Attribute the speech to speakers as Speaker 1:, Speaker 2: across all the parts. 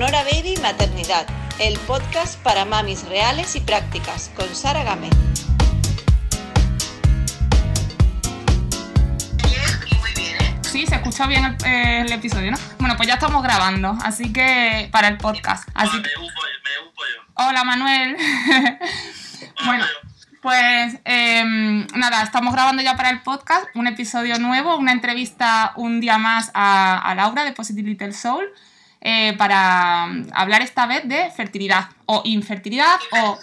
Speaker 1: Sonora Baby Maternidad, el podcast para mamis reales y prácticas, con Sara Gámez.
Speaker 2: Sí, se escucha bien el, eh, el episodio, ¿no? Bueno, pues ya estamos grabando, así que para el podcast. Así
Speaker 3: Ah,
Speaker 2: que-
Speaker 3: me upo, me upo yo.
Speaker 2: Hola Manuel.
Speaker 3: Hola,
Speaker 2: bueno, pues em, nada, estamos grabando ya para el podcast un episodio nuevo, una entrevista un día más a, a Laura de Positive Little Soul eh, para mm, hablar esta vez de fertilidad o infertilidad o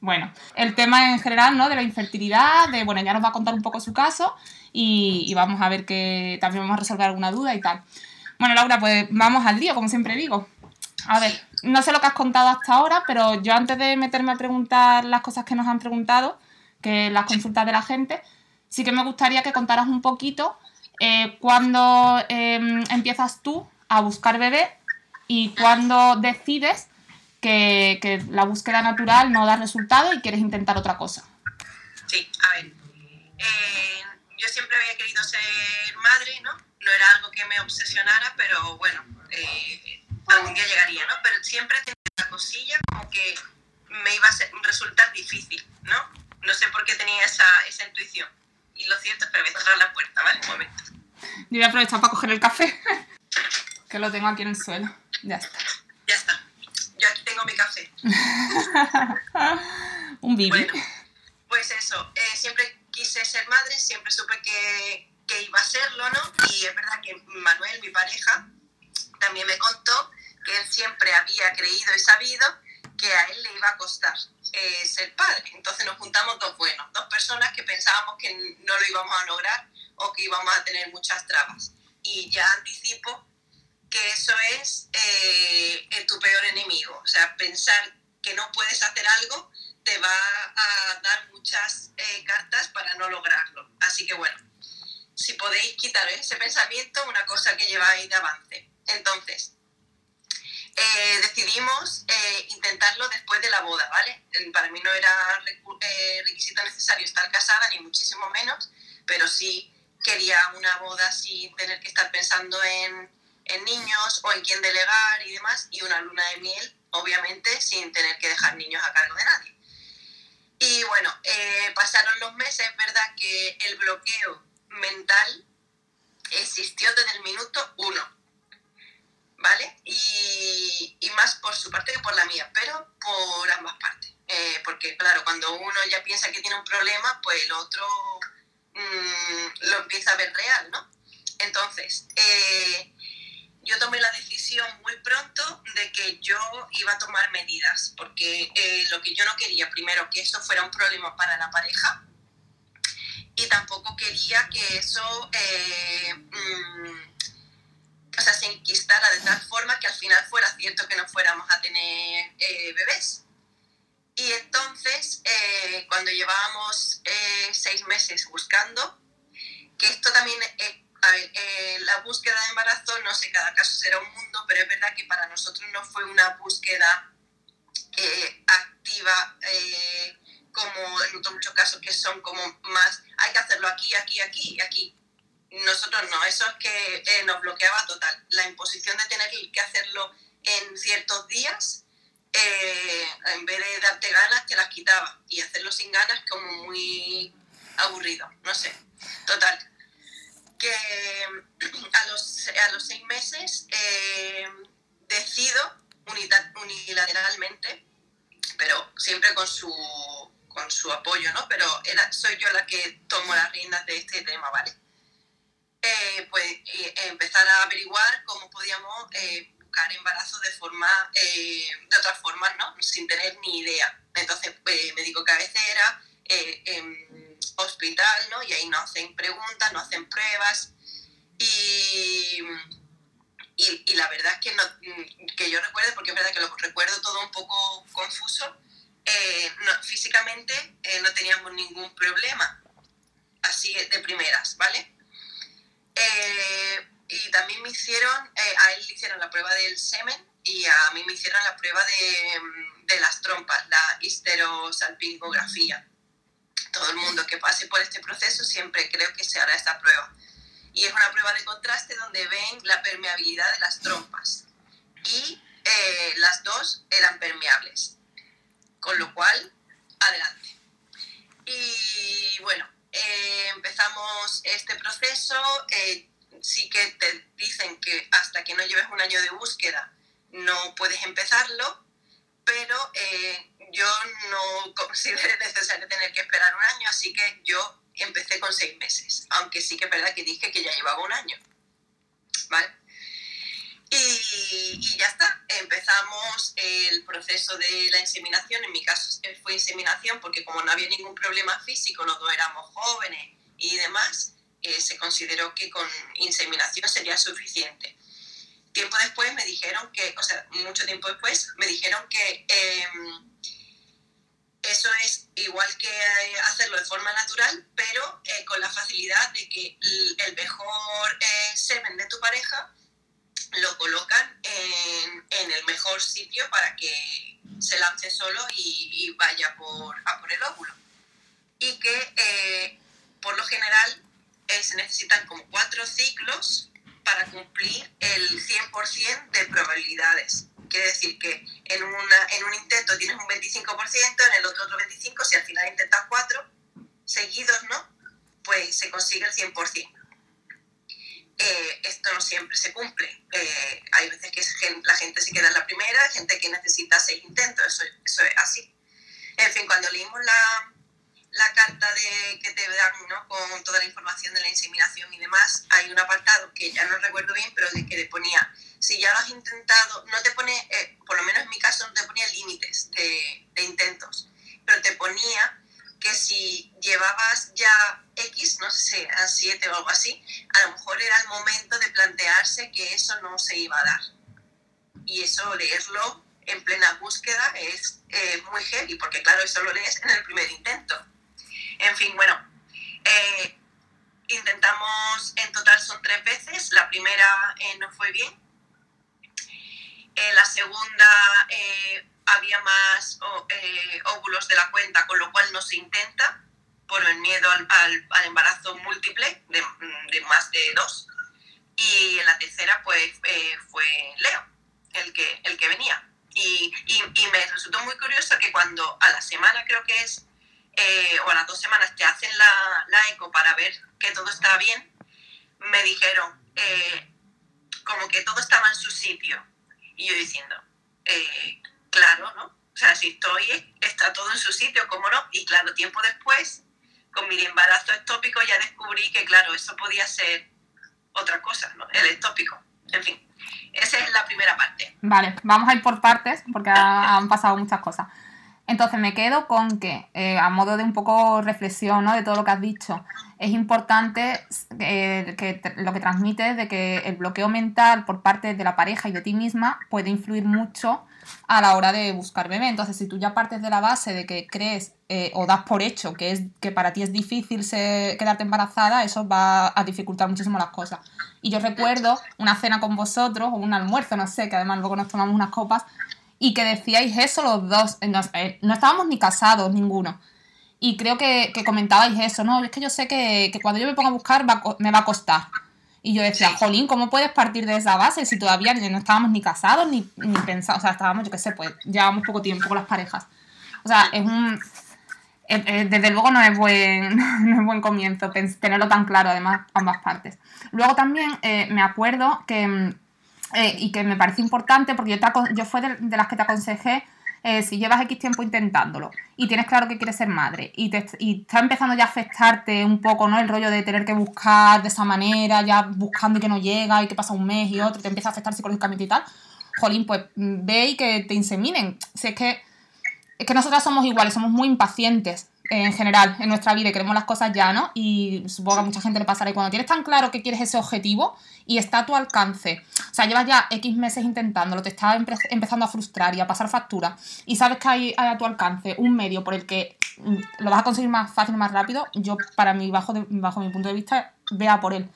Speaker 2: bueno, el tema en general, ¿no? De la infertilidad, de, bueno, ya nos va a contar un poco su caso y, y vamos a ver que también vamos a resolver alguna duda y tal. Bueno, Laura, pues vamos al lío, como siempre digo. A ver, no sé lo que has contado hasta ahora, pero yo antes de meterme a preguntar las cosas que nos han preguntado, que las consultas de la gente, sí que me gustaría que contaras un poquito eh, cuándo em, empiezas tú a buscar bebé y cuándo decides que, que la búsqueda natural no da resultado y quieres intentar otra cosa.
Speaker 4: Sí, a ver. eh, yo siempre había querido ser madre, ¿no? No era algo que me obsesionara, pero bueno, eh, algún día llegaría, ¿no? Pero siempre tenía una cosilla como que me iba a ser- resultar difícil, ¿no? No sé por qué tenía esa, esa intuición. Y lo cierto es que voy a cerrar la puerta, ¿vale? Un momento.
Speaker 2: Yo voy a aprovechar para coger el café, que lo tengo aquí en el suelo. Ya está.
Speaker 4: Ya está. Yo aquí tengo mi café.
Speaker 2: Un bibi.
Speaker 4: Bueno, pues eso, eh, siempre quise ser madre, siempre supe que, que iba a serlo, ¿no? Y es verdad que Manuel, mi pareja, también me contó que él siempre había creído y sabido que a él le iba a costar eh, ser padre. Entonces nos juntamos dos buenos, dos personas que pensábamos que no lo íbamos a lograr o que íbamos a tener muchas trabas. Y ya anticipo que eso es eh, tu peor enemigo. O sea, pensar que no puedes hacer algo te va a dar muchas eh, cartas para no lograrlo. Así que bueno, si podéis quitar ese pensamiento, una cosa que lleváis de avance. Entonces, eh, decidimos intentarlo después de la boda, ¿vale? Para mí no era requisito necesario estar casada, ni muchísimo menos, pero sí quería una boda sin tener que estar pensando en, en niños o en quién delegar y demás, y una luna de miel, obviamente, sin tener que dejar niños a cargo de nadie. Y bueno, eh, pasaron los meses, es verdad que el bloqueo mental existió desde el minuto uno, ¿vale? Y, y más por su parte que por la mía, pero por ambas partes. Eh, porque claro, cuando uno ya piensa que tiene un problema, pues el otro mm, lo empieza a ver real, ¿no? Entonces, eh, yo tomé la decisión muy pronto de que yo iba a tomar medidas, porque eh, lo que yo no quería, primero, que eso fuera un problema para la pareja, y tampoco quería que eso eh, mm, o sea, se enquistara de tal forma que al final fuera cierto que no fuéramos a tener eh, bebés. Y entonces, eh, cuando llevábamos eh, seis meses buscando, que esto también, eh, a ver, eh, la búsqueda de embarazo, no sé, cada caso será un mundo, pero es verdad que para nosotros no fue una búsqueda eh, activa, eh, como en otros muchos casos que son como más, hay que hacerlo aquí, aquí, aquí y aquí. Nosotros no, eso es que eh, nos bloqueaba total. La imposición de tener que hacerlo en ciertos días, en vez de darte ganas, te las quitaba. Y hacerlo sin ganas como muy aburrido, no sé. Total. Que a los, a los seis meses eh, decido unilateralmente, pero siempre con su, con su apoyo, ¿no? Pero era, soy yo la que tomo las riendas de este tema, ¿vale? Eh, pues eh, empezar a averiguar cómo podíamos eh, buscar embarazo de forma, eh, de otras formas, ¿no? Sin tener ni idea. Entonces, eh, médico cabecera, eh, em, hospital, ¿no? Y ahí nos hacen preguntas, nos hacen pruebas. Y, y, la verdad es que, no, que yo recuerdo, porque es verdad que lo recuerdo todo un poco confuso, eh, no- físicamente eh, no teníamos ningún problema, así de primeras, ¿vale? Eh, y también me hicieron, a él le hicieron la prueba del semen y a mí me hicieron la prueba de, mm, de las trompas, la histerosalpingografía. Todo el mundo que pase por este proceso siempre creo que se hará esta prueba. Y es una prueba de contraste donde ven la permeabilidad de las trompas. Y eh, las dos eran permeables. Con lo cual, adelante. Y bueno, eh, empezamos este proceso. eh, sí que te dicen que hasta que no lleves un año de búsqueda no puedes empezarlo, pero eh, yo no consideré necesario tener que esperar un año, así que yo empecé con seis meses, aunque sí que es verdad que dije que ya llevaba un año. ¿Vale? Y, ya está, empezamos el proceso de la inseminación, en mi caso fue inseminación porque como no había ningún problema físico, los éramos jóvenes y demás, eh, se consideró que con inseminación sería suficiente. Tiempo después me dijeron que, o sea, mucho tiempo después, me dijeron que eh, eso es igual que eh, hacerlo de forma natural, pero eh, con la facilidad de que el, mejor eh, semen de tu pareja lo colocan en, el mejor sitio para que se lance solo y, vaya por, a por el óvulo. Y que eh, por lo general se necesitan como cuatro ciclos para cumplir el 100% de probabilidades. Quiere decir que en, un intento tienes un 25%, en el otro otro 25%, si al final intentas cuatro seguidos, ¿no? Pues se consigue el 100%. Eh, esto no siempre se cumple. Eh, hay veces que la gente se queda en la primera, hay gente que necesita seis intentos, eso, eso es así. En fin, cuando leímos la, la carta de, que te dan ¿no? con toda la información de la inseminación y demás, hay un apartado que ya no recuerdo bien, pero que le ponía, si ya lo has intentado, no te pone, eh, por lo menos en mi caso, no te ponía límites de, de intentos, pero te ponía que si llevabas ya X, no sé, a 7 o algo así, a lo mejor era el momento de plantearse que eso no se iba a dar. Y eso, leerlo en plena búsqueda es eh, muy heavy, porque claro, eso lo lees en el primer intento. En fin, bueno, eh, intentamos, en total son tres veces, la primera eh, no fue bien, la segunda había más eh, óvulos de la cuenta, con lo cual no se intenta por el miedo al, al, al embarazo múltiple de, de, más de dos. Y en la tercera, pues, eh, fue Leo, el que, el que venía. Y, y, y, me resultó muy curioso que cuando a la semana, creo que es, eh, o a las dos semanas, te hacen la, la, eco para ver que todo está bien, me dijeron eh, como que todo estaba en su sitio. Y yo diciendo, eh, claro, ¿no? O sea, si estoy, está todo en su sitio, ¿cómo no? Y claro, tiempo después, con mi embarazo ectópico, ya descubrí que, claro, eso podía ser otra cosa, ¿no? El ectópico. En fin, esa es la primera parte.
Speaker 2: Vale, vamos a ir por partes, porque han pasado muchas cosas. Entonces me quedo con que, eh, a modo de un poco reflexión ¿no? de todo lo que has dicho, es importante eh, que lo que transmites de que el bloqueo mental por parte de la pareja y de ti misma puede influir mucho a la hora de buscar bebé. Entonces, si tú ya partes de la base de que crees eh, o das por hecho que, es, que para ti es difícil quedarte embarazada, eso va a dificultar muchísimo las cosas. Y yo recuerdo una cena con vosotros, o un almuerzo, no sé, que además luego nos tomamos unas copas, y que decíais eso los dos. No, eh, no estábamos ni casados, ninguno. Y creo que, que, comentabais eso, ¿no? Es que yo sé que, que cuando yo me ponga a buscar va, me va a costar. Y yo decía, Jolín, ¿cómo puedes partir de esa base si todavía no estábamos ni casados ni, ni pensados? O sea, estábamos, yo qué sé, pues llevamos poco tiempo con las parejas. O sea, es un. Eh, eh, desde luego no es buen, no es buen comienzo tenerlo tan claro, además, ambas partes. Luego también eh, me acuerdo que eh, y que me parece importante porque yo, te, yo fue de, las que te aconsejé eh, si llevas X tiempo intentándolo y tienes claro que quieres ser madre y, te, y está empezando ya a afectarte un poco ¿no? el rollo de tener que buscar de esa manera, ya buscando y que no llega y que pasa un mes y otro, te empieza a afectar psicológicamente y tal, jolín, pues ve y que te inseminen. Si es que, es que nosotras somos iguales, somos muy impacientes en general en nuestra vida y queremos las cosas ya, ¿no? Y supongo que a mucha gente le pasará. Y cuando tienes tan claro que quieres ese objetivo y está a tu alcance, o sea, llevas ya X meses intentándolo, te está empe empezando a frustrar y a pasar factura, y sabes que hay, a tu alcance un medio por el que lo vas a conseguir más fácil más rápido, yo, para mí, bajo, de, bajo mi punto de vista, vea por él.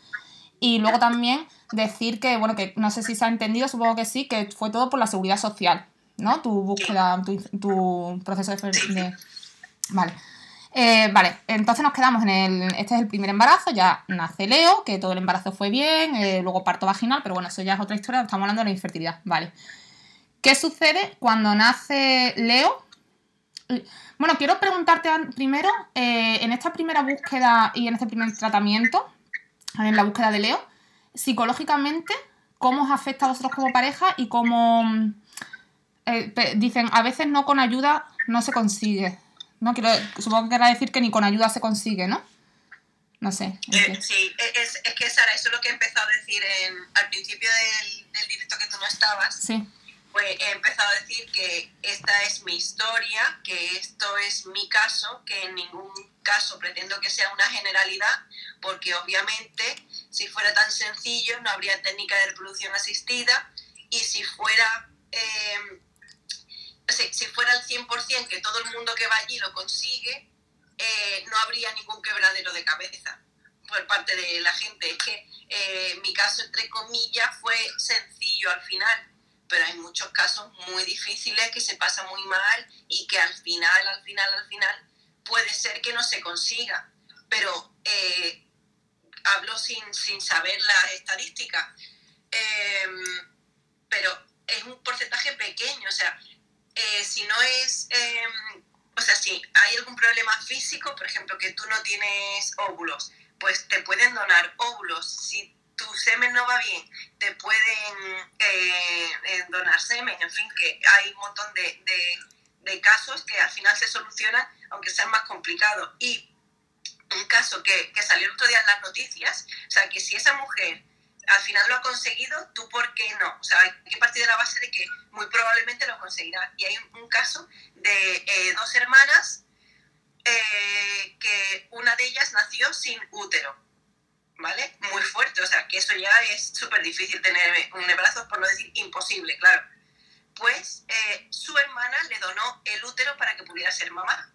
Speaker 2: Y luego también decir que, bueno, que no sé si se ha entendido, supongo que sí, que fue todo por la seguridad social, ¿no? Tu búsqueda, tu, proceso de... Vale. Eh, vale, entonces nos quedamos en el. Este es el primer embarazo, ya nace Leo, que todo el embarazo fue bien, eh, luego parto vaginal, pero bueno, eso ya es otra historia, estamos hablando de la infertilidad, vale. ¿Qué sucede cuando nace Leo? Bueno, quiero preguntarte primero, eh, en esta primera búsqueda y en este primer tratamiento, en la búsqueda de Leo, psicológicamente, ¿cómo os afecta a vosotros como pareja y cómo... Eh, dicen, a veces no con ayuda no se consigue. No quiero, supongo que querrá decir que ni con ayuda se consigue, ¿no? No sé.
Speaker 4: Eh, sí, es, es, que Sara, eso es lo que he empezado a decir en, al principio del, del directo que tú no estabas.
Speaker 2: Sí
Speaker 4: pues he empezado a decir que esta es mi historia, que esto es mi caso, que en ningún caso pretendo que sea una generalidad, porque obviamente si fuera tan sencillo no habría técnica de reproducción asistida y si fuera, eh, si, fuera el 100% que todo el mundo que va allí lo consigue, eh, no habría ningún quebradero de cabeza por parte de la gente. Es que eh, mi caso, entre comillas, fue sencillo al final pero hay muchos casos muy difíciles que se pasa muy mal y que al final, al final, al final puede ser que no se consiga. Pero eh, hablo sin, sin, saber las estadísticas. Em, pero es un porcentaje pequeño, o sea, eh, si no es, em, o sea, si hay algún problema físico, por ejemplo, que tú no tienes óvulos, pues te pueden donar óvulos. Si tu semen no va bien, te pueden eh, eh, donar semen, en fin, que hay un montón de, de, casos que al final se solucionan, aunque sean más complicados. Y un caso que, que, salió el otro día en las noticias, o sea, que si esa mujer al final lo ha conseguido, ¿tú por qué no? O sea, hay que partir de la base de que muy probablemente lo conseguirá. Y hay un, caso de eh, dos hermanas que una de ellas nació sin útero ¿vale? Muy fuerte, o sea, que eso ya es súper difícil tener un embarazo, por no decir imposible, claro. Pues eh, su hermana le donó el útero para que pudiera ser mamá.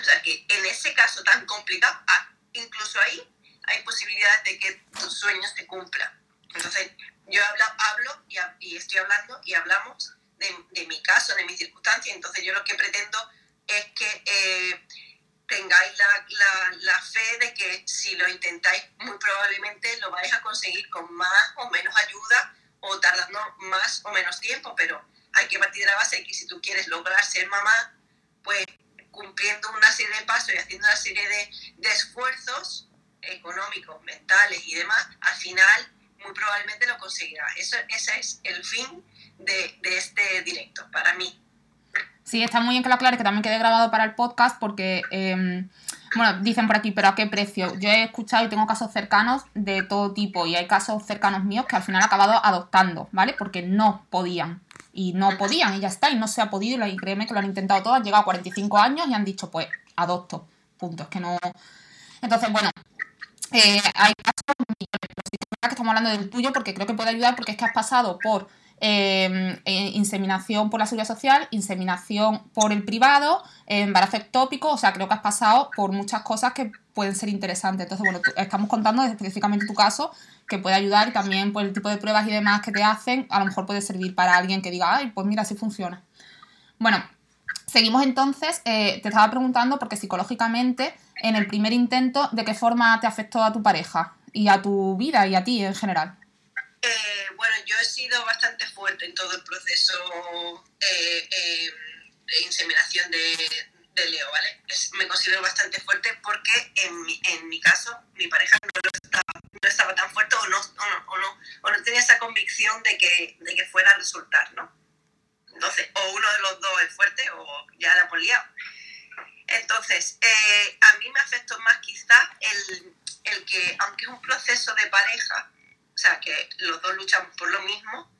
Speaker 4: O sea, que en ese caso tan complicado, ah, incluso ahí hay posibilidades de que tus sueños se cumplan. Entonces, yo hablo, hablo y, estoy hablando y hablamos de, de, mi caso, de mi circunstancia, entonces yo lo que pretendo es que... Eh, tengáis la, la, fe de que si lo intentáis, muy probablemente lo vais a conseguir con más o menos ayuda o tardando más o menos tiempo, pero hay que partir de la base de que si tú quieres lograr ser mamá, pues cumpliendo una serie de pasos y haciendo una serie de, de esfuerzos económicos, mentales y demás, al final muy probablemente lo conseguirás. Eso, ese es el fin de, de este directo para mí.
Speaker 2: Sí, está muy bien que lo aclares, que también quede grabado para el podcast, porque, em, bueno, dicen por aquí, pero ¿a qué precio? Yo he escuchado y tengo casos cercanos de todo tipo, y hay casos cercanos míos que al final han acabado adoptando, ¿vale? Porque no podían, y no podían, y ya está, y no se ha podido, y créeme que lo han intentado todos, han llegado a 45 años y han dicho, pues, adopto, punto, es que no... Entonces, bueno, eh, hay casos que estamos hablando del tuyo porque creo que puede ayudar porque es que has pasado por Em, eh, inseminación por la seguridad social, inseminación por el privado, embarazo ectópico, o sea, creo que has pasado por muchas cosas que pueden ser interesantes. Entonces, bueno, estamos contando específicamente tu caso, que puede ayudar y también por el tipo de pruebas y demás que te hacen, a lo mejor puede servir para alguien que diga, ay, pues mira, así funciona. Bueno, seguimos entonces, eh, te estaba preguntando porque psicológicamente, en el primer intento, ¿de qué forma te afectó a tu pareja y a tu vida y a ti en general?
Speaker 4: Eh, bueno, yo he sido bastante fuerte en todo el proceso eh, de inseminación de, Leo, ¿vale? me considero bastante fuerte porque en mi, en mi caso mi pareja no estaba, no tan fuerte o no, o no, o no, tenía esa convicción de que, de que fuera a resultar, ¿no? Entonces, o uno de los dos es fuerte o ya la poliado. Entonces, a mí me afectó más quizá el, el que, aunque es un proceso de pareja, o sea, que los dos luchamos por lo mismo,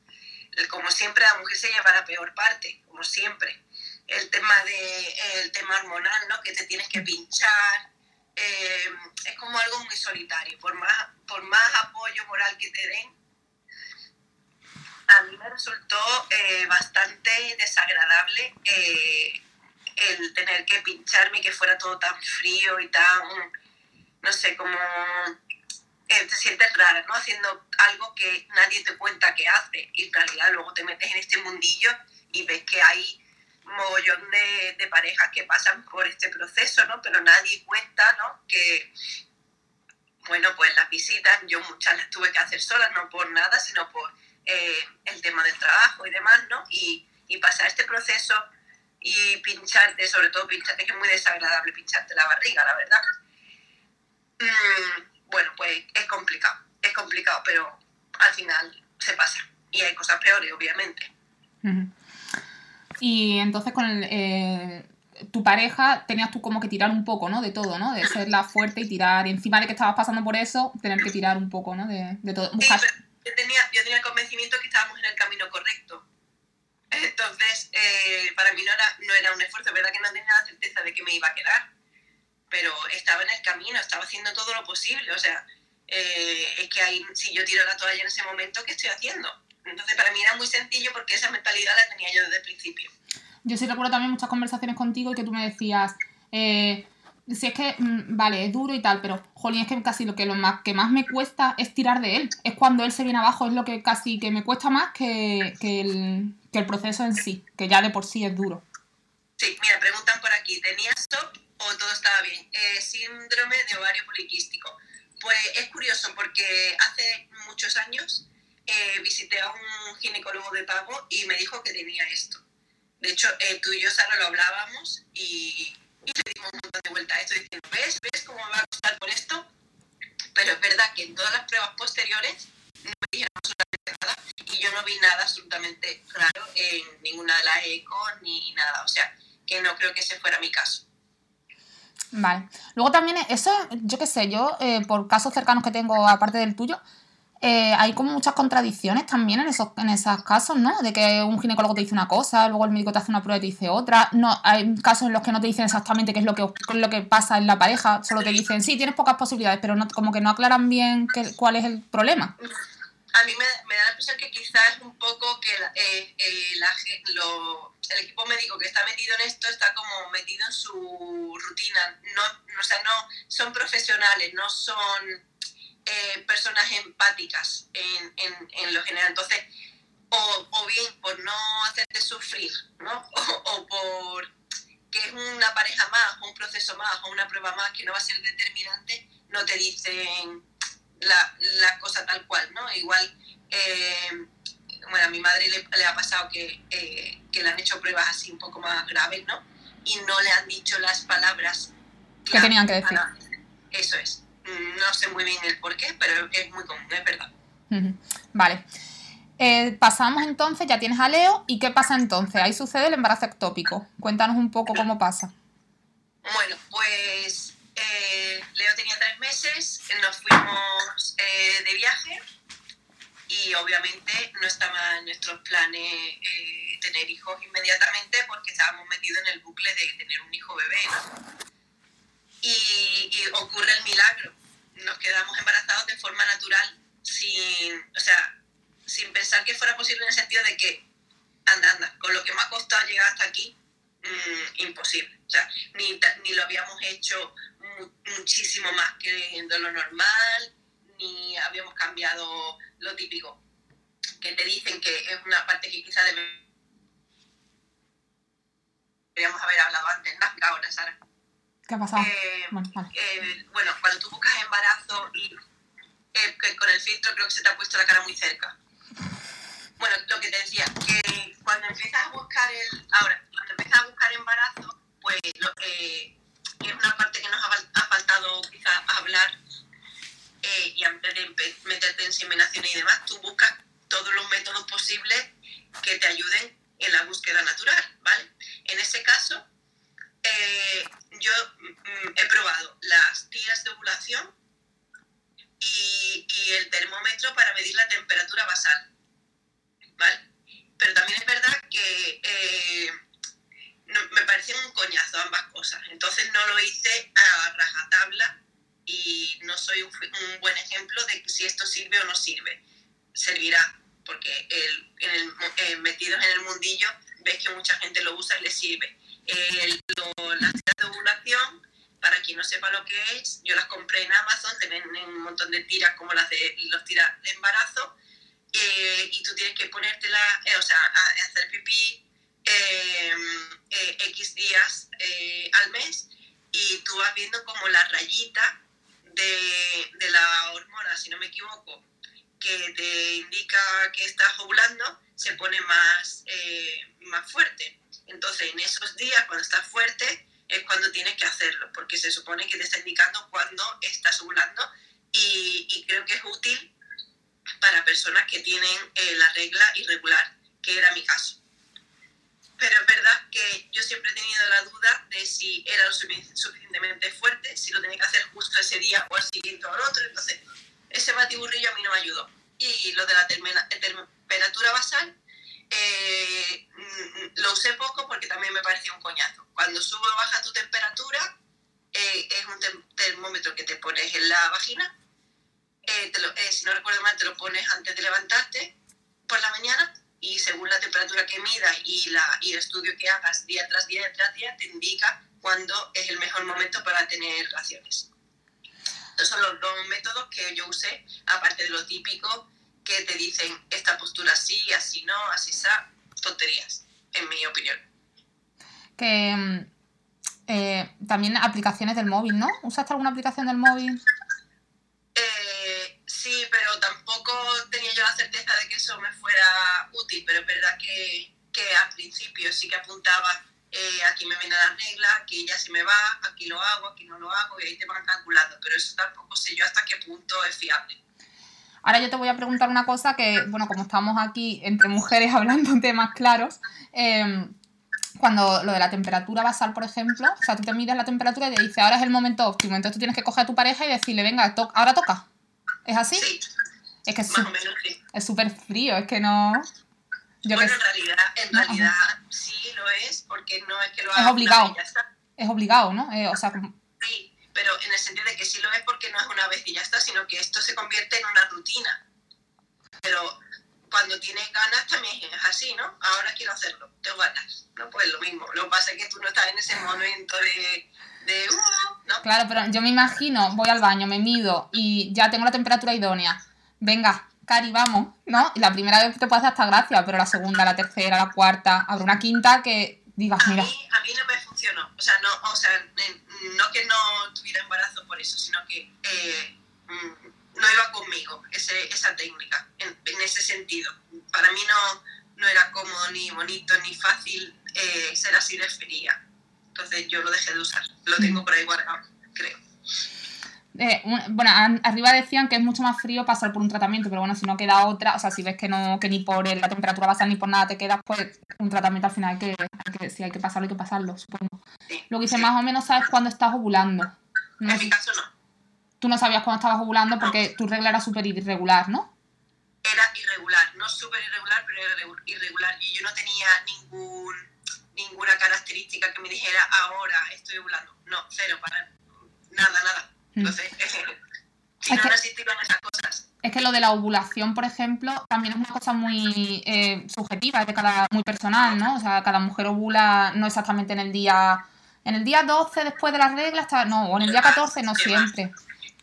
Speaker 4: como siempre la mujer se lleva la peor parte, como siempre. El tema, de, el tema hormonal, ¿no? Que te tienes que pinchar, eh, es como algo muy solitario. Por más, por más apoyo moral que te den, a mí me resultó eh, bastante desagradable eh, el tener que pincharme y que fuera todo tan frío y tan, no sé, como te sientes rara, ¿no? Haciendo algo que nadie te cuenta que hace y en realidad luego te metes en este mundillo y ves que hay mogollón de, de, parejas que pasan por este proceso, ¿no? Pero nadie cuenta, ¿no? Que, bueno, pues las visitas, yo muchas las tuve que hacer solas, no por nada, sino por, eh, el tema del trabajo y demás, ¿no? Y, y pasar este proceso y pincharte, sobre todo pincharte, que es muy desagradable pincharte la barriga, la verdad. Mm, bueno, pues es complicado, es complicado, pero al final se pasa. Y hay cosas peores, obviamente.
Speaker 2: Y entonces con el, eh, tu pareja tenías tú como que tirar un poco, ¿no? De todo, ¿no? De ser la fuerte y tirar. Y encima de que estabas pasando por eso, tener que tirar un poco, ¿no? De, de todo.
Speaker 4: Sí,
Speaker 2: Buscar-
Speaker 4: pero yo tenía, yo tenía el convencimiento que estábamos en el camino correcto. Entonces, eh, para mí no era, no era un esfuerzo, es verdad que no tenía la certeza de que me iba a quedar, pero estaba en el camino, estaba haciendo todo lo posible. O sea, eh, es que ahí, si yo tiro la toalla en ese momento, ¿qué estoy haciendo? Entonces, para mí era muy sencillo porque esa mentalidad la tenía yo desde el principio.
Speaker 2: Yo sí recuerdo también muchas conversaciones contigo y que tú me decías, eh, si es que, mm, vale, es duro y tal, pero, jolín, es que casi lo que, lo más, que más me cuesta es tirar de él. Es cuando él se viene abajo, es lo que casi que me cuesta más que, que, el, que el proceso en sí, que ya de por sí es duro.
Speaker 4: Sí, mira, preguntan por aquí, ¿tenías TOP o todo estaba bien? Eh, síndrome de ovario poliquístico. Pues es curioso porque hace muchos años eh, visité a un ginecólogo de pago y me dijo que tenía esto. De hecho, eh, tú y yo, Sara, lo hablábamos y, y le dimos un montón de vueltas a esto diciendo, ¿ves? ¿Ves cómo me va a costar por esto? Pero es verdad que en todas las pruebas posteriores no me dijeron absolutamente nada y yo no vi nada absolutamente raro en ninguna de las ECO ni nada. O sea, que no creo que ese fuera mi caso.
Speaker 2: Vale. Luego también, eso, yo qué sé, yo, eh, por casos cercanos que tengo, aparte del tuyo, eh, hay como muchas contradicciones también en esos, en esos casos, ¿no? De que un ginecólogo te dice una cosa, luego el médico te hace una prueba y te dice otra. No, hay casos en los que no te dicen exactamente qué es lo que, lo que pasa en la pareja, solo te dicen, sí, tienes pocas posibilidades, pero no, como que no aclaran bien cuál es el problema.
Speaker 4: A mí me, da la impresión que quizás un poco que eh, la el equipo médico que está metido en esto está como metido en su rutina. No, o sea, no son profesionales, no son eh, personas empáticas en, en, en lo general. Entonces, o, o bien por no hacerte sufrir, ¿no? O, o por que es una pareja más, o un proceso más, o una prueba más que no va a ser determinante, no te dicen la, la cosa tal cual, ¿no? Igual, eh, bueno, a mi madre le, le ha pasado que, eh, que le han hecho pruebas así un poco más graves, ¿no? Y no le han dicho las palabras
Speaker 2: Que tenían que decir.
Speaker 4: Eso es. Mm, No sé muy bien el por qué, pero es muy común, es verdad.
Speaker 2: Vale. Eh, pasamos entonces, ya tienes a Leo, ¿y qué pasa entonces? Ahí sucede el embarazo ectópico. Cuéntanos un poco cómo pasa.
Speaker 4: Bueno, pues eh, Leo tenía tres meses, nos fuimos eh, de viaje y obviamente no estaba en nuestros planes tener hijos inmediatamente porque estábamos metidos en el bucle de tener un hijo bebé, ¿no? Y, ocurre el milagro, nos quedamos embarazados de forma natural sin, o sea, sin pensar que fuera posible en el sentido de que, anda, anda, con lo que me ha costado llegar hasta aquí, mm, imposible. O sea, ni, ni lo habíamos hecho mu- muchísimo más que de lo normal, ni habíamos cambiado lo típico, que te dicen que es una parte que quizá debe- deberíamos haber hablado antes, ¿no? Ahora, Sara.
Speaker 2: ¿Qué ha pasado?
Speaker 4: Eh,
Speaker 2: Bueno, vale.
Speaker 4: eh, bueno, cuando tú buscas embarazo y eh, con el filtro creo que se te ha puesto la cara muy cerca. Bueno, lo que te decía, que cuando empiezas a buscar el, ahora, cuando empiezas a buscar embarazo, pues lo, eh, que es una parte que nos ha, fal- ha faltado quizás hablar y antes de meterte en inseminación y demás, tú buscas todos los métodos posibles que te ayuden en la búsqueda natural, ¿vale? En ese caso, eh, yo mm, he probado las tiras de ovulación y, el termómetro para medir la temperatura basal, ¿vale? Pero también es verdad que eh, me parecen un coñazo ambas cosas, entonces no lo hice a rajatabla y no soy un, buen ejemplo de si esto sirve o no sirve. Servirá, porque eh, metidos en el mundillo ves que mucha gente lo usa y le sirve. El- lo- las tiras de ovulación, para quien no sepa lo que es, yo las compré en Amazon, te venden un montón de tiras como las de los tiras de embarazo, eh, y tú tienes que ponértela, eh, o sea, a- a hacer pipí eh, eh, X días eh, al mes, y tú vas viendo como la rayita de, de la hormona, si no me equivoco, que te indica que estás ovulando se pone más, eh, más fuerte. Entonces, en esos días, cuando estás fuerte, es cuando tienes que hacerlo, porque se supone que te está indicando cuando estás ovulando y, y creo que es útil para personas que tienen eh, la regla irregular, que era mi caso. Pero es verdad que yo siempre he tenido la duda de si era lo sufic- suficientemente fuerte, si lo tenía que hacer justo ese día o al siguiente o al otro. Entonces, ese batiburrillo a mí no me ayudó. Y lo de la temperatura basal, eh, lo usé poco porque también me parecía un coñazo. Cuando sube o baja tu temperatura, eh, es un tem- termómetro que te pones en la vagina. Eh, te lo- eh, si no recuerdo mal, te lo pones antes de levantarte por la mañana y según la temperatura que midas y, la, y el estudio que hagas día tras día tras día, te indica cuándo es el mejor momento para tener relaciones. Esos son los dos métodos que yo usé, aparte de lo típico que te dicen esta postura sí, así no, así sa, tonterías, en mi opinión.
Speaker 2: Que mm, eh, también aplicaciones del móvil, ¿no? ¿Usaste alguna aplicación del móvil?
Speaker 4: Eh, sí, pero tampoco tenía yo la certeza de que eso me fuera útil, pero es verdad que, que al principio sí que apuntaba, eh, aquí me viene la regla, aquí ya se me va, aquí lo hago, aquí no lo hago, y ahí te van calculando, pero eso tampoco sé yo hasta qué punto es fiable.
Speaker 2: Ahora yo te voy a preguntar una cosa que, bueno, como estamos aquí entre mujeres hablando temas claros, eh, cuando lo de la temperatura basal, por ejemplo, o sea, tú te mides la temperatura y te dice, ahora es el momento óptimo, entonces tú tienes que coger a tu pareja y decirle, venga, to- ahora toca. ¿Es así?
Speaker 4: Sí,
Speaker 2: Es que es
Speaker 4: sí.
Speaker 2: es súper frío, es que no... Yo
Speaker 4: bueno, en realidad, en
Speaker 2: No,
Speaker 4: realidad sí lo es, porque no es que lo
Speaker 2: Es
Speaker 4: hagas una
Speaker 2: obligado. es obligado, ¿no? Eh, o sea, como-
Speaker 4: Sí, pero en el sentido de que sí lo es porque no es una vez y ya está, sino que esto se convierte en una rutina. Pero cuando tienes ganas también es así, ¿no? Ahora quiero hacerlo, tengo ganas. No, pues lo mismo. Lo que pasa es que tú no estás en ese momento de, de "Uh", ¿no?
Speaker 2: Claro, pero yo me imagino, voy al baño, me mido y ya tengo la temperatura idónea. Venga, Cari, vamos, ¿no? Y la primera vez te puede hacer hasta gracia, pero la segunda, la tercera, la cuarta, habrá una quinta que digas,
Speaker 4: A
Speaker 2: mira,
Speaker 4: mí, a mí no me funcionó. O sea, no, o sea, no que no tuviera embarazo por eso, sino que eh, mm, no iba conmigo ese, esa técnica, en, en ese sentido. Para mí no, no era cómodo, ni bonito, ni fácil eh, ser así de fría. Entonces yo lo dejé de usar. Lo tengo por ahí guardado, creo.
Speaker 2: Eh, un- bueno, an- arriba decían que es mucho más frío pasar por un tratamiento, pero bueno, si no queda otra, o sea, si ves que no que ni por el- la temperatura basal ni por nada te quedas, pues un tratamiento al final hay que, hay que si hay que pasarlo, hay que pasarlo, supongo.
Speaker 4: Sí.
Speaker 2: Lo que dice
Speaker 4: Sí.
Speaker 2: más o menos sabes cuándo estás ovulando. No
Speaker 4: En mi caso no.
Speaker 2: tú no sabías cuándo estabas ovulando porque tu regla era súper irregular, ¿no?
Speaker 4: Era irregular, no súper irregular, pero era irregu- irregular. Y yo no tenía ningún, ninguna característica que me dijera ahora estoy ovulando. No, cero, para nada, nada. Entonces, si
Speaker 2: Es
Speaker 4: no,
Speaker 2: que-
Speaker 4: no esas cosas.
Speaker 2: Es que lo de la ovulación, por ejemplo, también es una cosa muy eh, subjetiva, es de cada, muy personal, ¿no? O sea, cada mujer ovula no exactamente en el día, en el día 12 después de las reglas, no, o en el día 14, no siempre.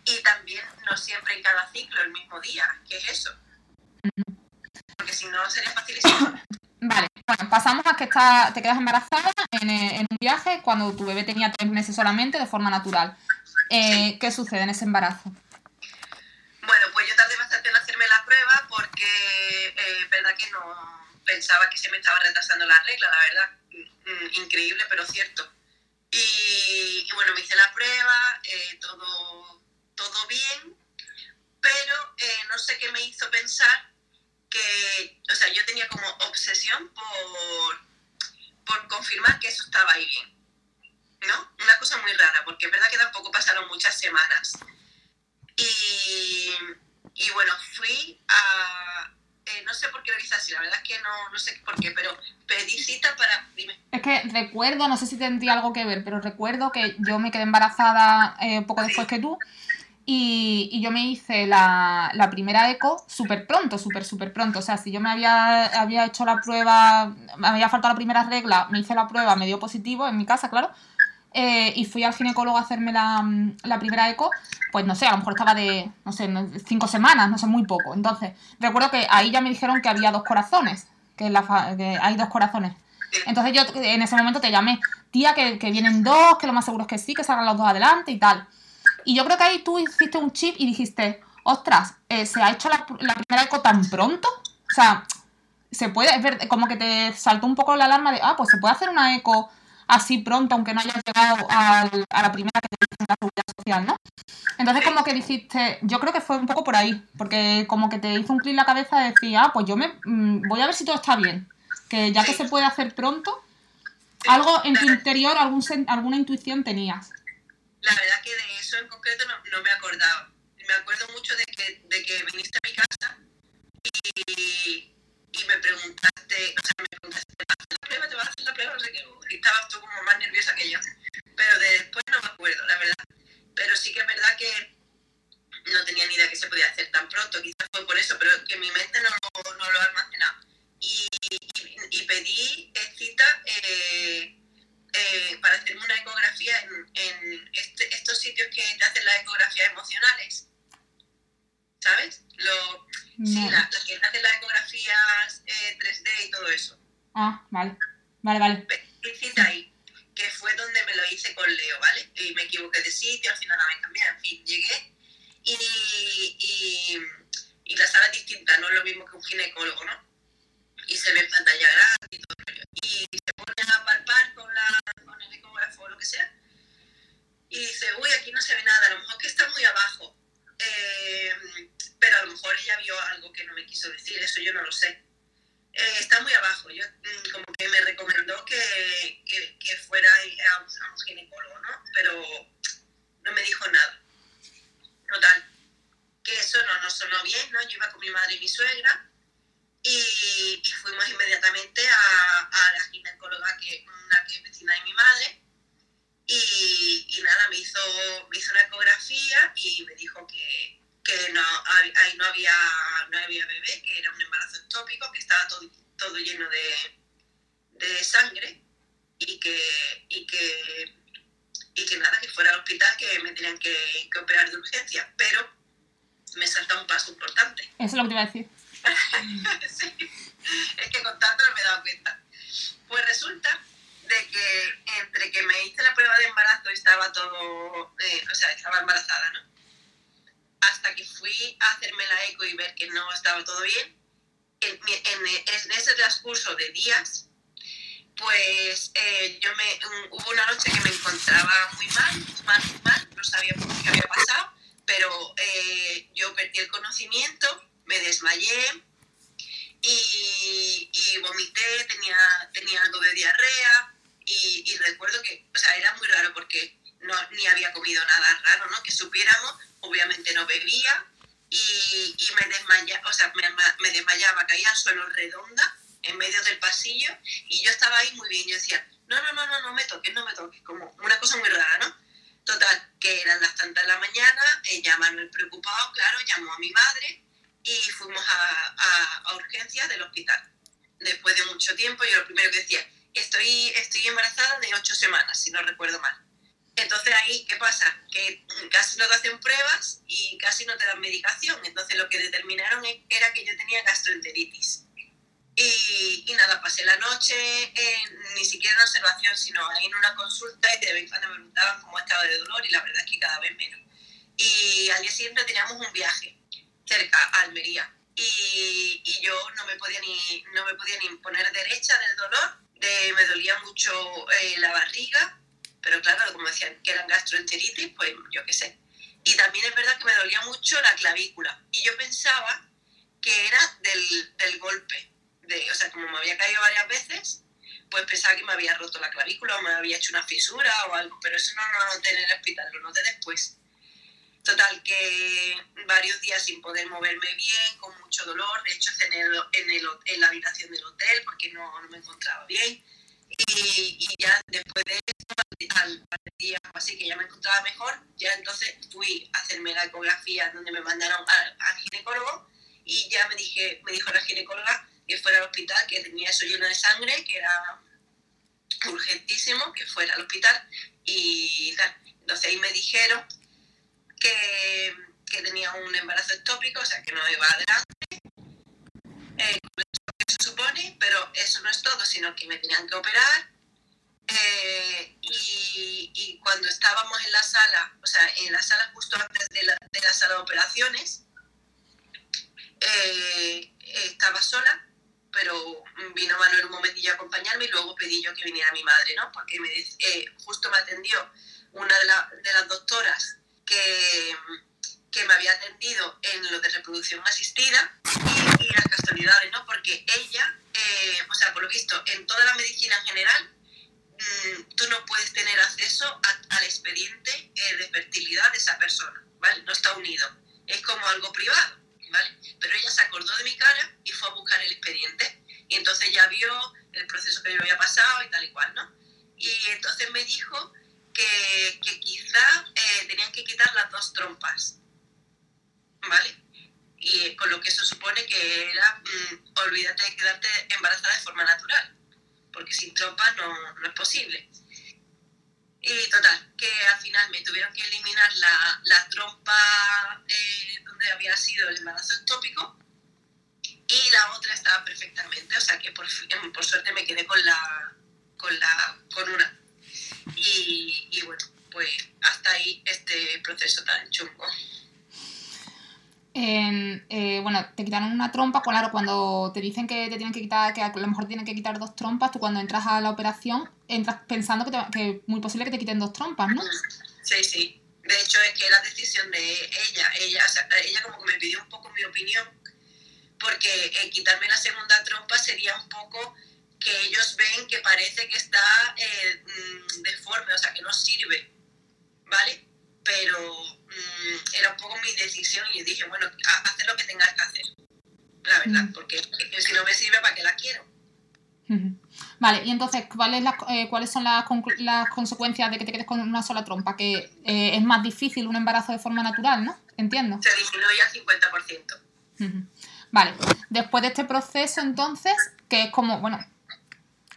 Speaker 4: Y también no siempre en cada ciclo el mismo día, que es eso. Porque si no sería facilísimo.
Speaker 2: Vale, bueno, pasamos a que está, te quedas embarazada en, eh, en un viaje cuando tu bebé tenía tres meses solamente de forma natural. Eh, ¿Qué sucede en ese embarazo?
Speaker 4: Bueno, pues yo tardé bastante en hacerme la prueba porque eh, verdad que no pensaba que se me estaba retrasando la regla, la verdad. Mm, Increíble, pero cierto. Y, y bueno, me hice la prueba, eh, todo, todo bien, pero eh, no sé qué me hizo pensar que, o sea, yo tenía como obsesión por, por confirmar que eso estaba ahí bien. ¿No? Una cosa muy rara, porque es verdad que tampoco pasaron muchas semanas. Y, y bueno, fui a... eh, no sé por qué lo hice así, la verdad es que no, no sé por qué, pero pedí cita para... Dime.
Speaker 2: Es que recuerdo, no sé si tendría algo que ver, pero recuerdo que yo me quedé embarazada eh, poco después que tú y, y yo me hice la, la primera eco súper pronto, súper, súper pronto. O sea, si yo me había, había hecho la prueba, me había faltado la primera regla, me hice la prueba, me dio positivo en mi casa, claro, eh, y fui al ginecólogo a hacerme la, la primera eco, pues no sé, a lo mejor estaba de, no sé, cinco semanas, no sé, muy poco. Entonces, recuerdo que ahí ya me dijeron que había dos corazones, que, hay dos corazones. Entonces yo en ese momento te llamé, tía, que, que vienen dos, que lo más seguro es que sí, que salgan los dos adelante y tal. Y yo creo que ahí tú hiciste un chip y dijiste, ostras, eh, ¿se ha hecho la, la primera eco tan pronto? O sea, se puede, es como que te saltó un poco la alarma de, ah, pues se puede hacer una eco así pronto, aunque no hayas llegado al- a la primera que te dicen la seguridad social, ¿no? Entonces como que dijiste, yo creo que fue un poco por ahí, porque como que te hizo un clic en la cabeza de decir, ah, pues yo me mm, voy a ver si todo está bien, que ya que se puede hacer pronto, algo en tu interior, algún alguna intuición tenías.
Speaker 4: La verdad que de eso en concreto no, no me acordaba. Me acuerdo mucho de que, de que viniste a mi casa y, y me preguntaste, o sea, me preguntaste, estabas tú como más nerviosa que yo. Pero de después no me acuerdo, la verdad. Pero sí que es verdad que no tenía ni idea que se podía hacer tan pronto. Quizás fue por eso, pero que mi mente no lo almacenaba. Y, y, y pedí eh, cita eh, eh, para hacerme una ecografía en, en este- estos sitios que te hacen las ecografías emocionales. ¿Sabes? Lo, Sí,
Speaker 2: No.
Speaker 4: la, las que te hacen las ecografías eh, 3D y todo eso.
Speaker 2: Ah, vale, vale, vale.
Speaker 4: Pedí cita ahí, que fue donde me lo hice con Leo, ¿vale? Y me equivoqué de sitio, al final no me cambié, en fin, llegué y, y, y la sala es distinta, no es lo mismo que un ginecólogo, ¿no? Y se ve en pantalla grande y todo el rollo. Y se pone a palpar con, la, con el ecógrafo o lo que sea. Y dice, uy, aquí no se ve nada, a lo mejor que está muy abajo. Eh, pero a lo mejor ella vio algo que no me quiso decir, eso yo no lo sé. Eh, está muy abajo. Yo mm, como que me recomendó que, que, que fuera a un, a un ginecólogo, ¿no? Pero no me dijo nada. Total, que eso no nos sonó bien, ¿no? Yo iba con mi madre y mi suegra y, y fuimos inmediatamente a, a la ginecóloga, que una que es vecina de mi madre, y, y nada, me hizo, me hizo una ecografía y me dijo que, que no, hab- ahí no había, no había bebé, que era un embarazo ectópico, que estaba todo, todo lleno de, de sangre y que, y, que, y que nada, que fuera al hospital, que me tenían que, que operar de urgencia, pero me salta un paso importante.
Speaker 2: Eso es lo que te iba a decir.
Speaker 4: Sí, es que con tanto no me he dado cuenta. Pues resulta de que entre que me hice la prueba de embarazo estaba todo, eh, o sea, estaba embarazada, ¿no? Hasta que fui a hacerme la eco y ver que no estaba todo bien, en, en- en ese transcurso de días, pues eh, yo me, un- hubo una noche que me encontraba muy mal, mal, muy mal, no sabía por qué había pasado, pero eh, yo perdí el conocimiento, me desmayé y, y vomité, tenía, tenía algo de diarrea y, y recuerdo que, o sea, era muy raro porque no, ni había comido nada raro, ¿no? Que supiéramos, obviamente no bebía y, y me desmayaba, o sea, me, me desmayaba, caía al suelo redonda en medio del pasillo y yo estaba ahí muy bien, yo decía, no, no, no, no, no me toques, no me toques, como una cosa muy rara, ¿no? Total, que eran las tantas de la mañana, eh, llamaron el preocupado, claro, llamó a mi madre y fuimos a, a, a urgencias del hospital. Después de mucho tiempo, yo lo primero que decía, estoy, estoy embarazada de ocho semanas, si no recuerdo mal. Entonces ahí, ¿qué pasa? Que casi no te hacen pruebas y casi no te dan medicación. Entonces lo que determinaron e- era que yo tenía gastroenteritis. Y, y nada, pasé la noche en- ni siquiera en observación, sino ahí en una consulta y de vez en cuando me preguntaban cómo estaba de dolor y la verdad es que cada vez menos. Y al día siguiente teníamos un viaje cerca a Almería. Y, y yo no me podía ni no me podía ni poner derecha del dolor de, me dolía mucho eh, la barriga pero claro como decían que eran gastroenteritis pues yo qué sé. Y también es verdad que me dolía mucho la clavícula. Y yo pensaba que era del, del golpe de, o sea como me había caído varias veces pues pensaba que me había roto la clavícula o me había hecho una fisura o algo pero eso no lo noté en el hospital lo noté después Total, que varios días sin poder moverme bien, con mucho dolor. De hecho, en, el, en, el, en la habitación del hotel porque no, no me encontraba bien. Y, y, ya después de eso, al días o así que ya me encontraba mejor, ya entonces fui a hacerme la ecografía donde me mandaron al, al ginecólogo y ya me, dije, me dijo la ginecóloga que fuera al hospital, que tenía eso lleno de sangre, que era urgentísimo, que fuera al hospital y tal. Entonces ahí me dijeron que, que, tenía un embarazo ectópico, o sea, que no iba adelante, eh, que se supone, pero eso no es todo, sino que me tenían que operar. Eh, y, y, cuando estábamos en la sala, o sea, en la sala justo antes de la, de la sala de operaciones, eh, estaba sola, pero vino Manuel un momentillo a acompañarme y luego pedí yo que viniera mi madre, ¿no? Porque me, eh, justo me atendió una de, la- de las doctoras que, que me había atendido en lo de reproducción asistida y, y las casualidades, ¿no? Porque ella, eh, o sea, por lo visto, en toda la medicina en general, mm, tú no puedes tener acceso al expediente eh, de fertilidad de esa persona, ¿vale? No está unido. Es como algo privado, ¿vale? Pero ella se acordó de mi cara y fue a buscar el expediente. Y entonces ya vio el proceso que yo había pasado y tal y cual, ¿no? Y entonces me dijo que, que quizá eh, tenían que quitar las dos trompas, ¿vale? Y eh, con lo que eso supone que era, mm, olvídate de quedarte embarazada de forma natural, porque sin trompas no, no es posible. Y total, que al final me tuvieron que eliminar la, la trompa eh, donde había sido el embarazo ectópico y la otra estaba perfectamente, o sea que por, por suerte me quedé con la con la con una. Y, y bueno, pues hasta ahí este proceso tan chungo.
Speaker 2: En, eh, bueno, te quitaron una trompa, claro, cuando te dicen que te tienen que quitar, que a lo mejor tienen que quitar dos trompas, tú cuando entras a la operación entras pensando que, te, que es muy posible que te quiten dos trompas, ¿no?
Speaker 4: Sí, sí. De hecho, es que era decisión de ella. Ella, o sea, ella como que me pidió un poco mi opinión, porque eh, quitarme la segunda trompa sería un poco que ellos ven que parece que está eh, mm, deforme, o sea, que no sirve, ¿vale? Pero mm, era un poco mi decisión y dije, bueno, ha- hacer lo que tengas que hacer, la verdad,
Speaker 2: Mm.
Speaker 4: porque si no me sirve, ¿para qué la quiero?
Speaker 2: Vale, y entonces, ¿cuáles, las, eh, ¿cuáles son las, consecuencias de que te quedes con una sola trompa? Que eh, es más difícil un embarazo de forma natural, ¿no? Entiendo.
Speaker 4: Se disminuye al 50%.
Speaker 2: Ujú. Vale, después de este proceso, entonces, que es como, bueno,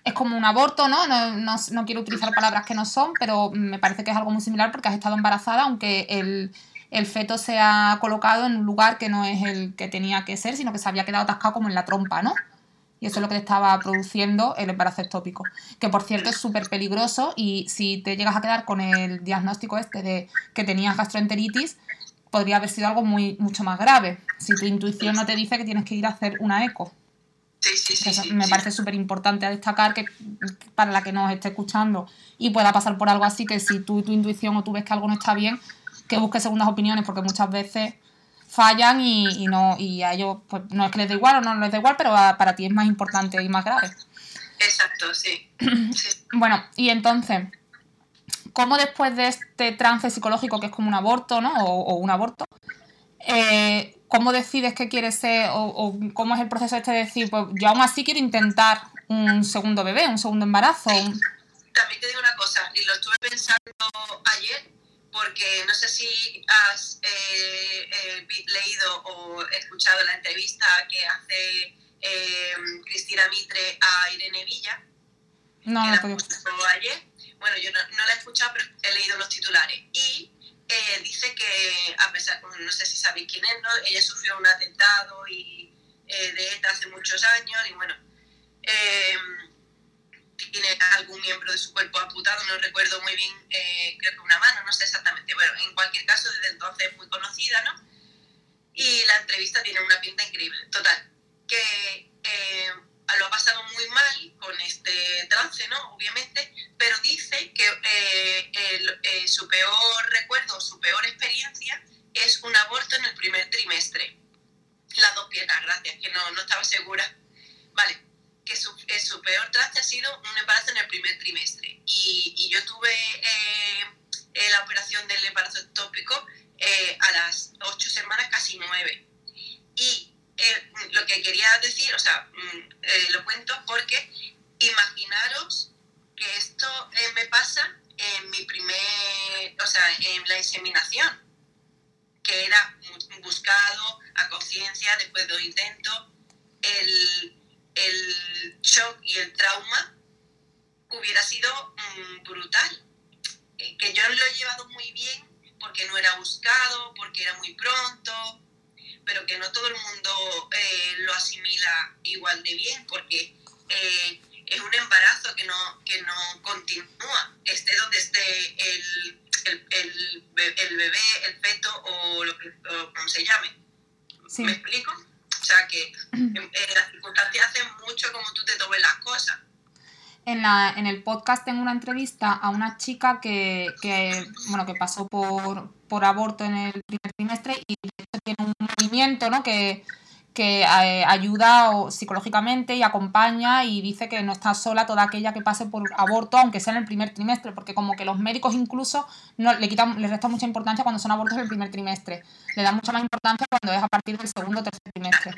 Speaker 2: es como un aborto, ¿no? No, no, quiero utilizar palabras que no son, pero me parece que es algo muy similar porque has estado embarazada, aunque el, el feto se ha colocado en un lugar que no es el que tenía que ser, sino que se había quedado atascado como en la trompa, ¿no? Y eso es lo que te estaba produciendo el embarazo ectópico. Que por cierto es súper peligroso y si te llegas a quedar con el diagnóstico este de que tenías gastroenteritis, podría haber sido algo muy, mucho más grave. Si tu intuición no te dice que tienes que ir a hacer una eco.
Speaker 4: Sí, sí, sí.
Speaker 2: Eso me parece súper importante a destacar que para la que nos esté escuchando y pueda pasar por algo así, que si tú tu intuición o tú ves que algo no está bien, que busques segundas opiniones, porque muchas veces fallan y, y no y a ellos pues no es que les dé igual o no les da igual, pero a- para ti es más importante y más grave.
Speaker 4: Exacto, sí. sí.
Speaker 2: Bueno, y entonces, ¿cómo después de este trance psicológico que es como un aborto, ¿no? O, o un aborto, eh, ¿cómo decides que quieres ser o, o cómo es el proceso este de decir, pues yo aún así quiero intentar un segundo bebé, un segundo embarazo? un-
Speaker 4: También te digo una cosa, y lo estuve pensando ayer, porque no sé si has eh, eh, leído o escuchado la entrevista que hace eh, Cristina Mitre a Irene Villa,
Speaker 2: No,
Speaker 4: que
Speaker 2: no
Speaker 4: la ayer. Bueno, yo no, no la he escuchado, pero he leído los titulares. Y eh, dice que, a pesar, no sé si sabéis quién es, ¿no? ella sufrió un atentado y, eh, de ETA hace muchos años y bueno, eh, tiene algún miembro de su cuerpo amputado, no recuerdo muy bien, eh, creo que una mano, no sé exactamente. Bueno, en cualquier caso, desde entonces es muy conocida, ¿no? Y la entrevista tiene una pinta increíble. Total, que eh, lo ha pasado muy mal con este trance, ¿no? Obviamente, pero dice que eh, el- eh, su peor recuerdo, su peor experiencia es un aborto en el primer trimestre. Las dos piernas, gracias, que no, no estaba segura. Vale, que su, eh, su peor trance ha sido un embarazo en el primer trimestre. Y, y yo tuve eh, eh, la operación del embarazo ectópico eh, a las ocho semanas, casi nueve. Y eh, lo que quería decir, o sea, mm, eh, lo cuento porque imaginaros que esto eh, me pasa en mi primer, o sea, en la inseminación, que era bu- buscado a conciencia después de un intento, el, el shock y el trauma hubiera sido mm, brutal. Eh, que yo lo he llevado muy bien porque no era buscado, porque era muy pronto, pero que no todo el mundo eh, lo asimila igual de bien, porque eh, es un embarazo que no, que no continúa, esté donde esté el, el, el, el bebé, el feto o, lo, o como se llame.
Speaker 2: Sí.
Speaker 4: ¿Me explico?
Speaker 2: O sea que en,
Speaker 4: en eh, las circunstancias hacen mucho como tú te tomes las cosas
Speaker 2: la, en el podcast tengo una entrevista a una chica que, que, bueno, que pasó por, por aborto en el primer trimestre y de hecho tiene un movimiento ¿no? que, que eh, ayuda o, psicológicamente y acompaña y dice que no está sola toda aquella que pase por aborto, aunque sea en el primer trimestre, porque como que los médicos incluso no, le quitan, le restan mucha importancia cuando son abortos en el primer trimestre, le dan mucha más importancia cuando es a partir del segundo o tercer trimestre.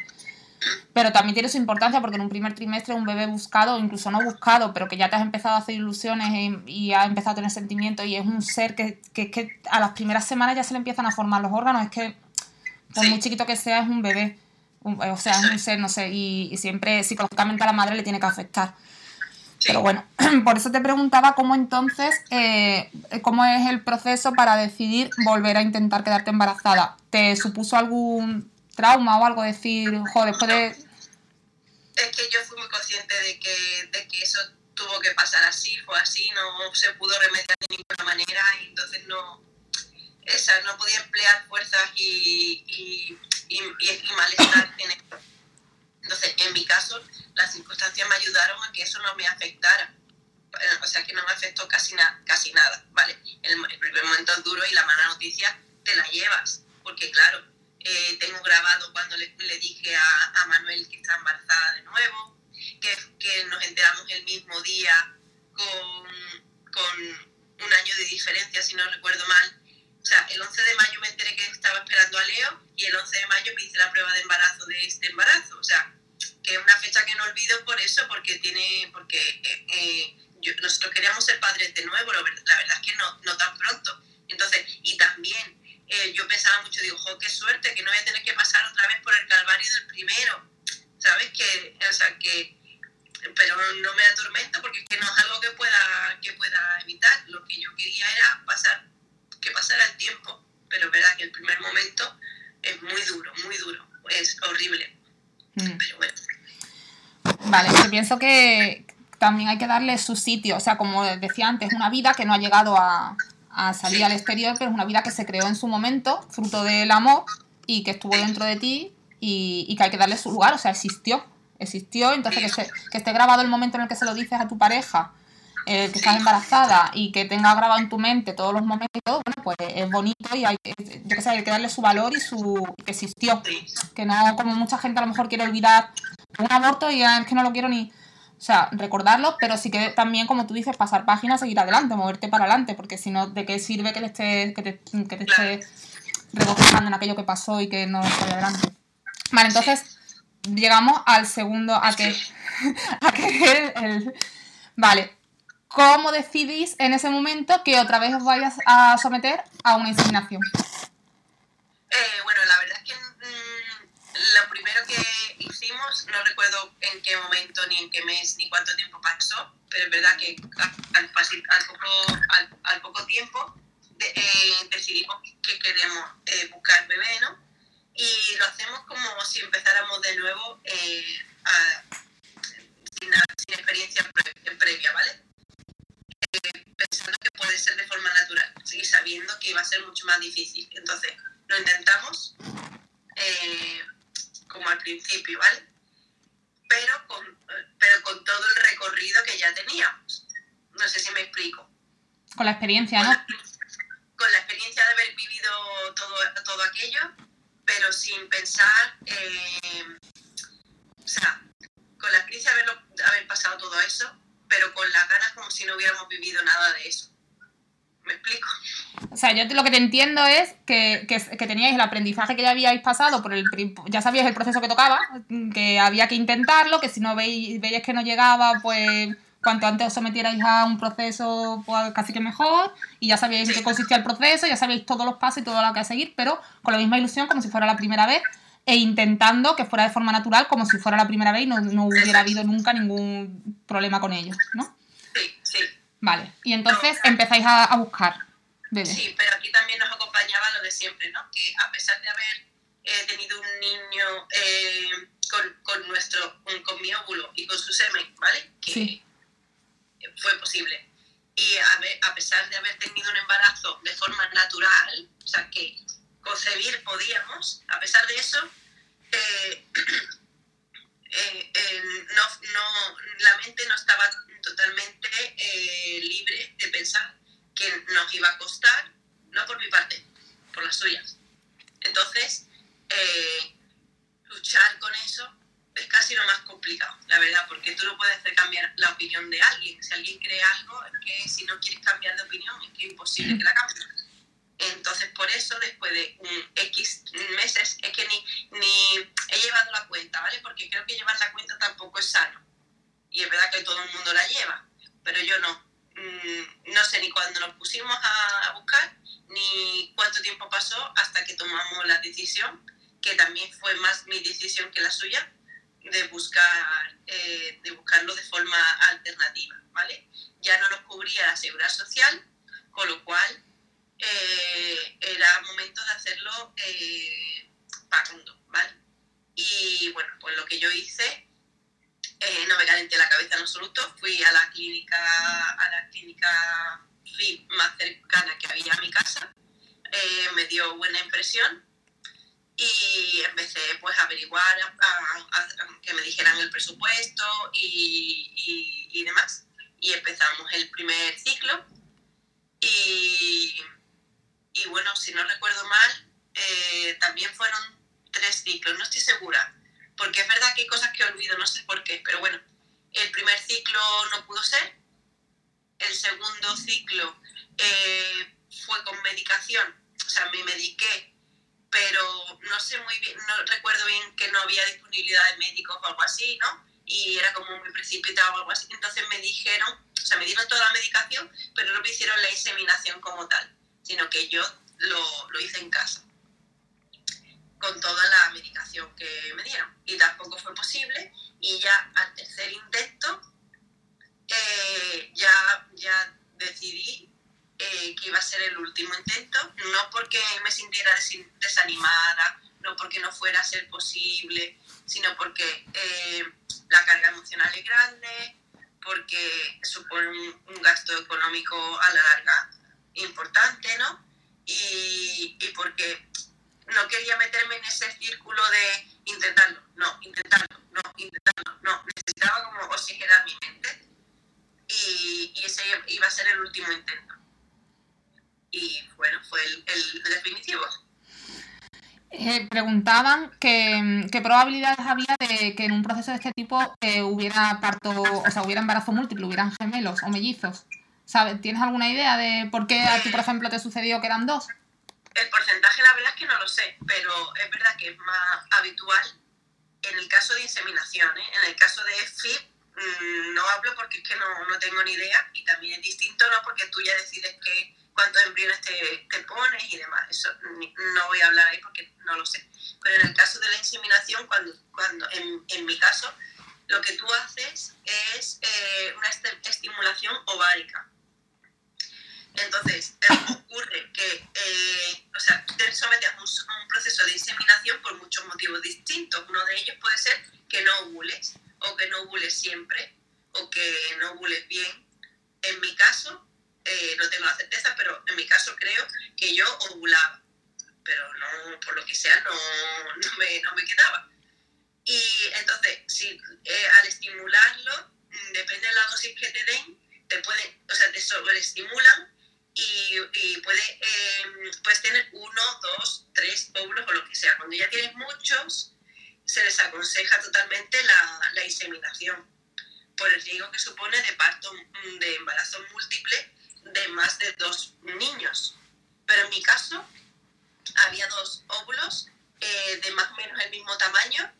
Speaker 2: Pero también tiene su importancia porque en un primer trimestre un bebé buscado, incluso no buscado, pero que ya te has empezado a hacer ilusiones y, y has empezado a tener sentimientos y es un ser que, que, que, a las primeras semanas ya se le empiezan a formar los órganos. Es que, por
Speaker 4: Sí.
Speaker 2: muy chiquito que sea, es un bebé. Un- o sea, es un ser, no sé, y, y siempre psicológicamente a la madre le tiene que afectar.
Speaker 4: Sí.
Speaker 2: Pero bueno, por eso te preguntaba cómo entonces, eh, cómo es el proceso para decidir volver a intentar quedarte embarazada. ¿Te supuso algún trauma o algo decir, jo, después de...
Speaker 4: Es que yo fui muy consciente de que, de que eso tuvo que pasar así, fue así, no se pudo remediar de ninguna manera y entonces no, esa, no podía emplear fuerzas y, y, y, y- malestar en esto. Entonces, en mi caso, las circunstancias me ayudaron a que eso no me afectara. O sea, que no me afectó casi, na- casi nada, ¿vale? El, el primer momento es duro y la mala noticia te la llevas, porque claro, eh, tengo grabado cuando le, le dije a, a Manuel que está embarazada de nuevo, que, que nos enteramos el mismo día con, con un año de diferencia, si no recuerdo mal. O sea, el 11 de mayo me enteré que estaba esperando a Leo y el 11 de mayo me hice la prueba de embarazo de este embarazo. O sea, que es una fecha que no olvido por eso, porque tiene, porque eh, eh, yo- nosotros queríamos ser padres de nuevo, la ver- la verdad es que no, no tan pronto. Entonces, y también eh, yo pensaba mucho, digo, jo, qué suerte, que no voy a tener que pasar otra vez por el calvario del primero, ¿sabes? Que, o sea, que, pero no me atormenta porque es que no es algo que pueda, que pueda evitar. Lo que yo quería era pasar, que pasara el tiempo, pero es verdad que el primer momento es muy duro, muy duro, es horrible,
Speaker 2: Mm.
Speaker 4: pero bueno.
Speaker 2: Vale, yo pienso que también hay que darle su sitio. O sea, como decía antes, una vida que no ha llegado a, a salir al exterior, pero es una vida que se creó en su momento, fruto del amor, y que estuvo dentro de ti y, y que hay que darle su lugar. O sea, existió. Existió, entonces que, se- que esté grabado el momento en el que se lo dices a tu pareja, eh, que estás embarazada y que tenga grabado en tu mente todos los momentos bueno, pues es bonito y hay, que- yo qué sé, hay que darle su valor y su que existió que no como mucha gente a lo mejor quiere olvidar un aborto y ah, es que no lo quiero ni o sea recordarlo pero sí que también como tú dices pasar páginas seguir adelante moverte para adelante porque si no de qué sirve que te estés que te, que te
Speaker 4: Claro.
Speaker 2: estés regocijando en aquello que pasó y que no sale adelante vale entonces llegamos al segundo a que a que el, el- vale. Cómo decidís en ese momento que otra vez os vayas a someter a una inseminación
Speaker 4: Eh, bueno, la verdad es que mm, lo primero que hicimos, no recuerdo en qué momento, ni en qué mes, ni cuánto tiempo pasó, pero es verdad que al, al poco, al, al poco tiempo de- eh, decidimos que queremos eh, buscar bebé, ¿no? Y lo hacemos como si empezáramos de nuevo eh, a- sin, sin experiencia pre- previa, ¿vale? Eh, pensando que puede ser de forma natural y sabiendo que iba a ser mucho más difícil. Entonces, lo intentamos eh, como al principio, ¿vale? Pero con, pero con todo el recorrido que ya teníamos. No sé si me explico.
Speaker 2: con la experiencia
Speaker 4: Con
Speaker 2: no
Speaker 4: la, con la experiencia de haber vivido todo, todo aquello, pero sin pensar, eh, o sea, con la experiencia de haberlo- de haber pasado todo eso, pero con las ganas como si no hubiéramos vivido nada de eso. ¿Me explico?
Speaker 2: O sea, yo lo que te entiendo es que, que, teníais el aprendizaje que ya habíais pasado, por el, ya sabíais el proceso que tocaba, que había que intentarlo, que si no veis, veíais que no llegaba, pues cuanto antes os sometierais a un proceso, pues casi que mejor, y ya sabíais en qué consistía el proceso, ya sabíais todos los pasos y todo lo que hay seguir, pero con la misma ilusión, como si fuera la primera vez, e intentando que fuera de forma natural, como si fuera la primera vez y no, no hubiera habido nunca ningún problema con ello, ¿no? Vale, y entonces empezáis a, a buscar.
Speaker 4: Sí, pero aquí también nos acompañaba lo de siempre, ¿no? Que a pesar de haber eh, tenido un niño eh, con, con nuestro, con, con mi óvulo y con su semen, ¿vale? Que
Speaker 2: Sí.
Speaker 4: fue posible. Y a, ver- a pesar de haber tenido un embarazo de forma natural, o sea, que concebir podíamos, a pesar de eso, eh, eh, eh, no, no, la mente no estaba totalmente eh, libre de pensar que nos iba a costar, no por mi parte, por las suyas. Entonces, eh, luchar con eso es casi lo más complicado, la verdad, porque tú no puedes hacer cambiar la opinión de alguien. Si alguien cree algo, es que si no quieres cambiar de opinión, es que es imposible que la cambie. Entonces, por eso, después de un X meses, es que ni, ni he llevado la cuenta, ¿vale? Porque creo que llevar la cuenta tampoco es sano. Y es verdad que todo el mundo la lleva, pero yo no. Mm, no sé ni cuándo nos pusimos a, a buscar, ni cuánto tiempo pasó hasta que tomamos la decisión, que también fue más mi decisión que la suya, de buscar eh, de buscarlo de forma alternativa, ¿vale? Ya no nos cubría la seguridad social, con lo cual eh, era momento de hacerlo eh, pagando, ¿vale? Y bueno, pues lo que yo hice, eh, no me calenté la cabeza en absoluto, fui a la clínica, a la clínica más cercana que había a mi casa, eh, me dio buena impresión y empecé pues a averiguar, a, que me dijeran el presupuesto y, y- y demás. Y empezamos el primer ciclo. Y, y bueno, si no recuerdo mal, eh, también fueron tres ciclos, no estoy segura, porque es verdad que hay cosas que olvido, no sé por qué, pero bueno, el primer ciclo no pudo ser, el segundo ciclo eh, fue con medicación, o sea, me mediqué pero no sé muy bien, no recuerdo bien que no había disponibilidad de médicos o algo así, ¿no? Y era como muy precipitado o algo así. Entonces me dijeron, o sea, me dieron toda la medicación, pero no me hicieron la inseminación como tal, sino que yo lo, lo hice en casa, con toda la medicación que me dieron. Y tampoco fue posible. Y ya al tercer intento, eh, ya, ya decidí eh, que iba a ser el último intento, no porque me sintiera desanimada, no porque no fuera a ser posible, sino porque eh, la carga emocional es grande, porque supone un, un gasto económico a la larga importante, ¿no? Y, y porque no quería meterme en ese círculo de intentarlo, no, intentarlo, no, intentarlo, no. Necesitaba como oxigenar mi mente y, y ese iba a ser el último intento y bueno, fue el, el definitivo.
Speaker 2: Eh, preguntaban que, qué probabilidades había de que en un proceso de este tipo eh, hubiera parto, o sea, hubiera embarazo múltiple, hubieran gemelos o mellizos. ¿Sabes? ¿Tienes alguna idea de por qué a ti, por ejemplo, te sucedió que eran dos?
Speaker 4: El porcentaje, la verdad es que no lo sé, pero es verdad que es más habitual en el caso de inseminación. ¿eh? En el caso de FIP mmm, no hablo porque es que no, no, tengo ni idea y también es distinto, ¿no? Porque tú ya decides que cuántos embriones te, te, pones y demás. Eso no voy a hablar ahí porque no lo sé. Pero en el caso de la inseminación, cuando, cuando en, en mi caso, lo que tú haces es eh, una est estimulación ovárica. Entonces, eh, ocurre que, eh, o sea, te sometes a un, un, proceso de inseminación por muchos motivos distintos. Uno de ellos puede ser que no ovules, o que no ovules siempre, o que no ovules bien. En mi caso, eh, no tengo la certeza, pero en mi caso creo que yo ovulaba, pero no, por lo que sea, no, no, me, no me quedaba. Y entonces, si eh, al estimularlo, depende de la dosis que te den, te pueden, o sea, te sobreestimulan y, y puede, eh, puedes tener uno, dos, tres óvulos o lo que sea. Cuando ya tienes muchos, se les aconseja totalmente la, la inseminación por el riesgo que supone de parto, de embarazo múltiple de más de dos niños. Pero en mi caso, había dos óvulos eh, de más o menos el mismo tamaño,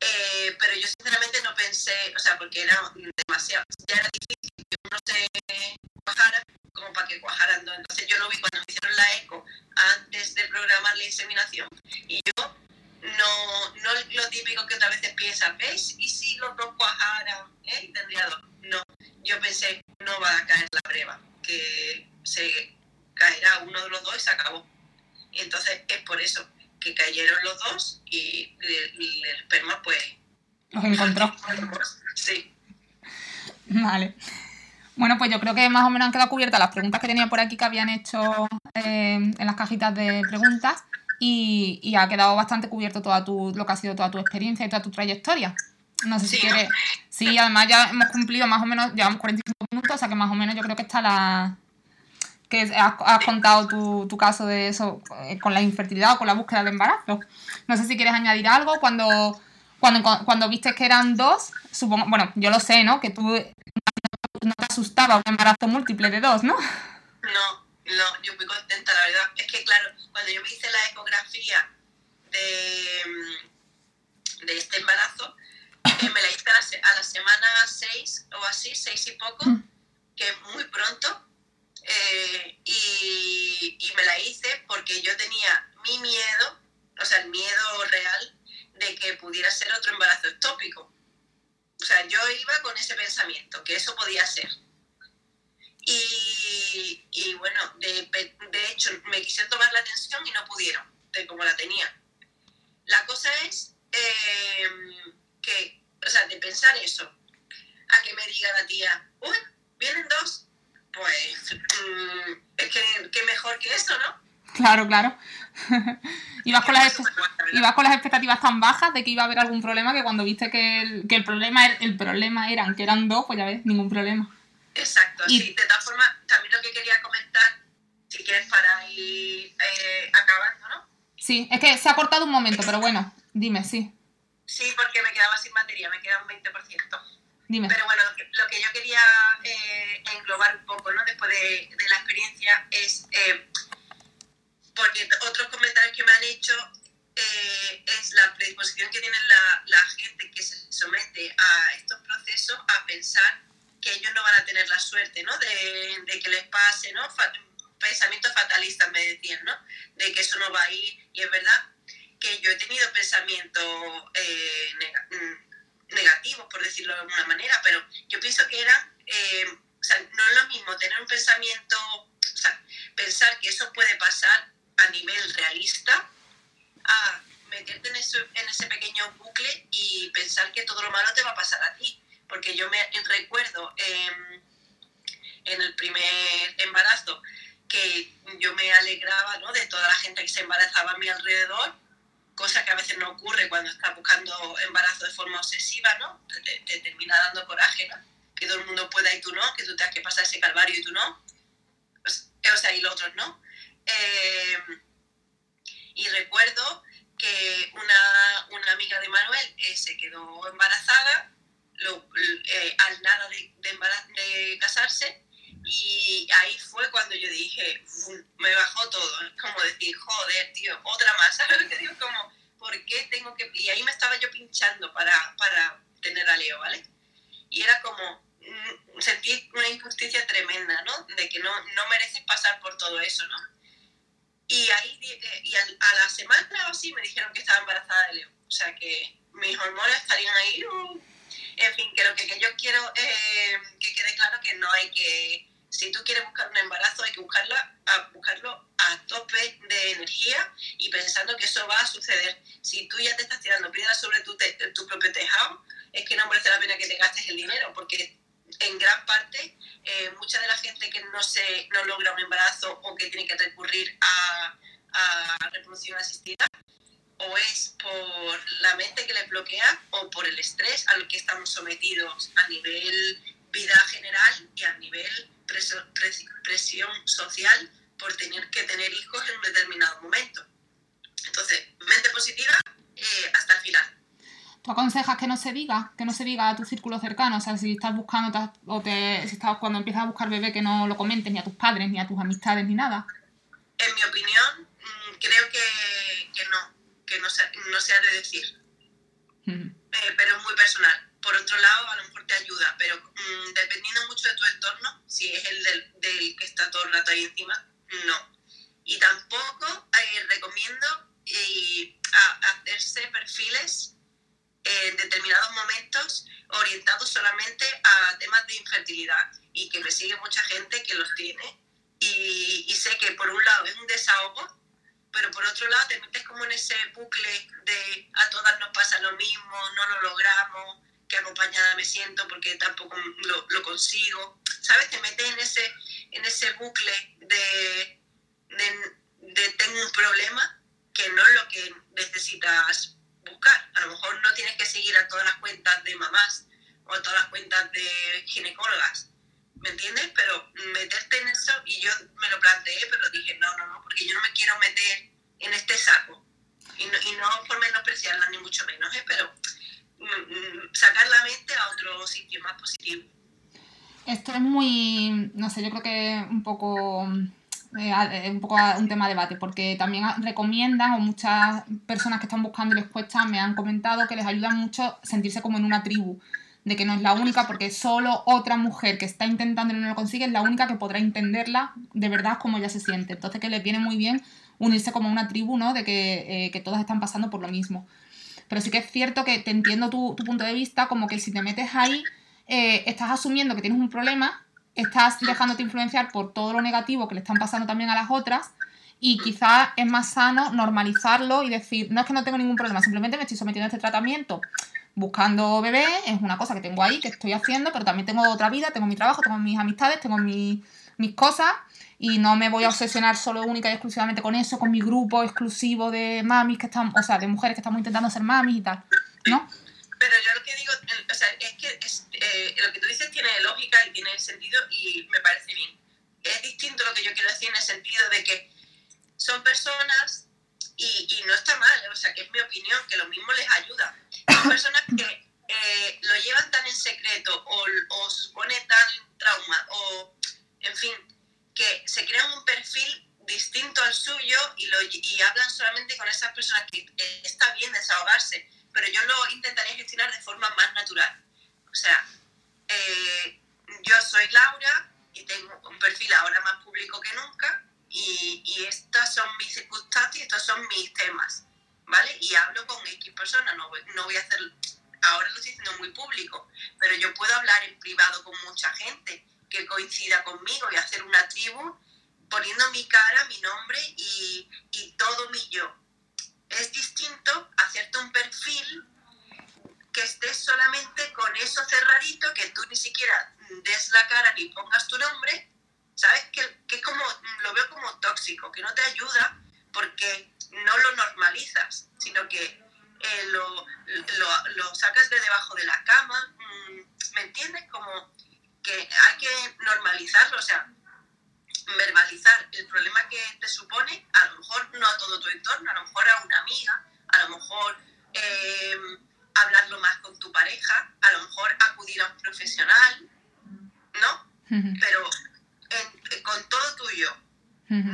Speaker 4: eh, pero yo sinceramente no pensé, o sea, porque era demasiado, ya era difícil que uno se cuajara como para que cuajaran dos. Entonces yo lo vi cuando me hicieron la eco antes de programar la inseminación y yo no, no lo típico que otras veces piensas, ¿ves? ¿Y si los dos cuajaran? ¿Eh? Tendría dos. No, yo pensé, no va a caer la breva, que se caerá uno de los dos y se acabó. Y entonces es por eso que cayeron los dos y el, el esperma pues...
Speaker 2: Los encontró.
Speaker 4: Sí.
Speaker 2: Vale. Bueno, pues yo creo que más o menos han quedado cubiertas las preguntas que tenía por aquí que habían hecho eh, en las cajitas de preguntas y, y, ha quedado bastante cubierto toda tu, lo que ha sido toda tu experiencia y toda tu trayectoria. No sé si quieres. Sí, además ya hemos cumplido más o menos, llevamos 45 minutos, o sea que más o menos yo creo que está la. que has, has contado tu, tu caso de eso eh, con la infertilidad o con la búsqueda de embarazo. No sé si quieres añadir algo. Cuando, cuando, cuando viste que eran dos, supongo. Bueno, yo lo sé, ¿no? Que tú no te asustaba un embarazo múltiple de dos, ¿no?
Speaker 4: No, no, yo muy contenta, la verdad. Es que, claro, cuando yo me hice la ecografía de, mm, de este embarazo, eh, me la hice a la, se- a la semana 6 o así, 6 y poco, que es muy pronto. eh, y, y me la hice porque yo tenía mi miedo, o sea, el miedo real de que pudiera ser otro embarazo ectópico. O sea, yo iba con ese pensamiento, que eso podía ser. Y, y bueno, de, de hecho, me quisieron tomar la atención y no pudieron, de como la tenía. La cosa es eh, que, o sea, de pensar eso, a que me diga la tía, uy, vienen dos, pues mm, es que, que mejor que eso, ¿no?
Speaker 2: Claro, claro. ibas, con las, ibas con las expectativas tan bajas de que iba a haber algún problema que cuando viste que el, que el problema era, el problema eran que eran dos, pues ya ves, ningún problema.
Speaker 4: Exacto,
Speaker 2: Y-
Speaker 4: sí. De todas formas, también lo que quería comentar, si quieres para ir eh, acabando, ¿no?
Speaker 2: Sí, es que se ha cortado un momento, pero bueno, dime, sí,
Speaker 4: Sí, porque me quedaba sin batería, me queda un 20%.
Speaker 2: dime.
Speaker 4: Pero bueno, lo que, lo que yo quería eh, englobar un poco, ¿no? Después de, de la experiencia, es eh, porque otros comentarios que me han hecho eh, es la predisposición que tiene la, la gente que se somete a estos procesos a pensar que ellos no van a tener la suerte, ¿no? De, de que les pase, ¿no? Fa- pensamientos fatalistas me decían, ¿no? De que eso no va a ir. Y es verdad que yo he tenido pensamientos eh, nega- mm, negativos, por decirlo de alguna manera, pero yo pienso que era, eh, o sea, no es lo mismo tener un pensamiento, o sea, pensar que eso puede pasar a nivel realista, a meterte en ese, en ese pequeño bucle y pensar que todo lo malo te va a pasar a ti. Porque yo me recuerdo em, en el primer embarazo que yo me alegraba ¿no? de toda la gente que se embarazaba a mi alrededor, cosa que a veces no ocurre cuando estás buscando embarazo de forma obsesiva, ¿no? Te, te- te termina dando coraje, ¿no? Que todo el mundo pueda y tú no, que tú tengas que pasar ese calvario y tú no. O sea, y los otros no. Eh, y recuerdo que una, una amiga de Manuel eh, se quedó embarazada lo- eh, al nada de, de de casarse y ahí fue cuando yo dije, me bajó todo, como decir, joder, tío, otra más, ¿sabes lo que digo? Como, ¿por qué tengo que...? Y ahí me estaba yo pinchando para, para tener a Leo, ¿vale? Y era como, mm, sentí una injusticia tremenda, ¿no? De que no, no mereces pasar por todo eso, ¿no? Y ahí, eh, y a la semana o así me dijeron que estaba embarazada de Leo. O sea que mis hormonas estarían ahí. uh. En fin, que lo que, que yo quiero eh, que quede claro que no hay que... Si tú quieres buscar un embarazo, hay que buscarla, a, buscarlo a tope de energía y pensando que eso va a suceder. Si tú ya te estás tirando piedras sobre tu, te- tu propio tejado, es que no merece la pena que te gastes el dinero, porque en gran parte eh, mucha de la gente que no se no logra un embarazo o que tiene que recurrir a, a reproducción asistida o es por la mente que les bloquea o por el estrés al que estamos sometidos a nivel vida general y a nivel presión social por tener que tener hijos en un determinado momento. Entonces, mente positiva eh, hasta el final.
Speaker 2: ¿Tú aconsejas que no se diga? Que no se diga a tu círculo cercano. O sea, si estás buscando, te- o te, si estás, cuando empiezas a buscar bebé, que no lo comentes ni a tus padres, ni a tus amistades, ni nada.
Speaker 4: En mi opinión, mm, creo que, que no, que no se, no se ha de decir. Eh, pero es muy personal. Por otro lado, a lo mejor te ayuda, pero mm, dependiendo mucho de tu entorno, si es el del, del que está todo el rato ahí encima, no. Y tampoco eh, recomiendo eh, a- hacerse perfiles en determinados momentos orientados solamente a temas de infertilidad y que me sigue mucha gente que los tiene y, y sé que por un lado es un desahogo pero por otro lado te metes como en ese bucle de a todas nos pasa lo mismo, no lo logramos, que acompañada me siento porque tampoco lo, lo consigo, ¿sabes? Te metes en ese, en ese bucle de, de, de tengo un problema que no es lo que necesitas buscar. A lo mejor no tienes que seguir a todas las cuentas de mamás o a todas las cuentas de ginecólogas, ¿me entiendes? Pero meterte en eso, y yo me lo planteé, pero dije, no, no, no, porque yo no me quiero meter en este saco. Y no, y no por menospreciarla, ni mucho menos, ¿eh? pero mm, mm, sacar la mente a otro sitio más positivo.
Speaker 2: Esto es muy, no sé, yo creo que un poco, eh, eh, un poco un tema de debate, porque también recomiendan, o muchas personas que están buscando y les cuesta, me han comentado que les ayuda mucho sentirse como en una tribu, de que no es la única, porque solo otra mujer que está intentando y no lo consigue es la única que podrá entenderla de verdad como ella se siente. Entonces que les viene muy bien unirse como una tribu, ¿no? De que, eh, que todas están pasando por lo mismo. Pero sí que es cierto que te entiendo tu, punto de vista, como que si te metes ahí, eh, estás asumiendo que tienes un problema, estás dejándote influenciar por todo lo negativo que le están pasando también a las otras, y quizás es más sano normalizarlo y decir, no es que no tengo ningún problema, simplemente me estoy sometiendo a este tratamiento buscando bebé, es una cosa que tengo ahí, que estoy haciendo, pero también tengo otra vida, tengo mi trabajo, tengo mis amistades, tengo mi- mis cosas, y no me voy a obsesionar solo única y exclusivamente con eso, con mi grupo exclusivo de mamis que están, o sea, de mujeres que estamos intentando ser mamis y tal, ¿no?
Speaker 4: Pero yo lo que digo, o sea, es que eh, lo que tú dices tiene lógica y tiene sentido y me parece bien. Es distinto lo que yo quiero decir en el sentido de que son personas y, y no está mal, o sea, que es mi opinión, que lo mismo les ayuda. Son personas que eh, lo llevan tan en secreto o, o supone tan trauma o, en fin, que se crean un perfil distinto al suyo y, lo, y hablan solamente con esas personas que eh, está bien desahogarse, pero yo lo intentaría gestionar de forma más natural. O sea, eh, yo soy Laura y tengo un perfil ahora más público que nunca y, y estas son mis circunstancias, estos son mis temas, ¿vale? Y hablo con X personas, no voy, no voy a hacer, ahora lo estoy haciendo muy público, pero yo puedo hablar en privado con mucha gente que coincida conmigo y hacer una tribu poniendo mi cara, mi nombre y, y todo mi yo. Es distinto hacerte un perfil que estés solamente con eso cerradito, que tú ni siquiera des la cara ni pongas tu nombre, ¿sabes? Que, que es como, lo veo como tóxico, que no te ayuda porque no lo normalizas, sino que eh, lo, lo, lo sacas de debajo de la cama, mm, ¿me entiendes? Como que hay que normalizarlo, o sea, verbalizar el problema que te supone, a lo mejor no a todo tu entorno, a lo mejor a una amiga, a lo mejor eh, hablarlo más con tu pareja, a lo mejor acudir a un profesional, ¿no? Pero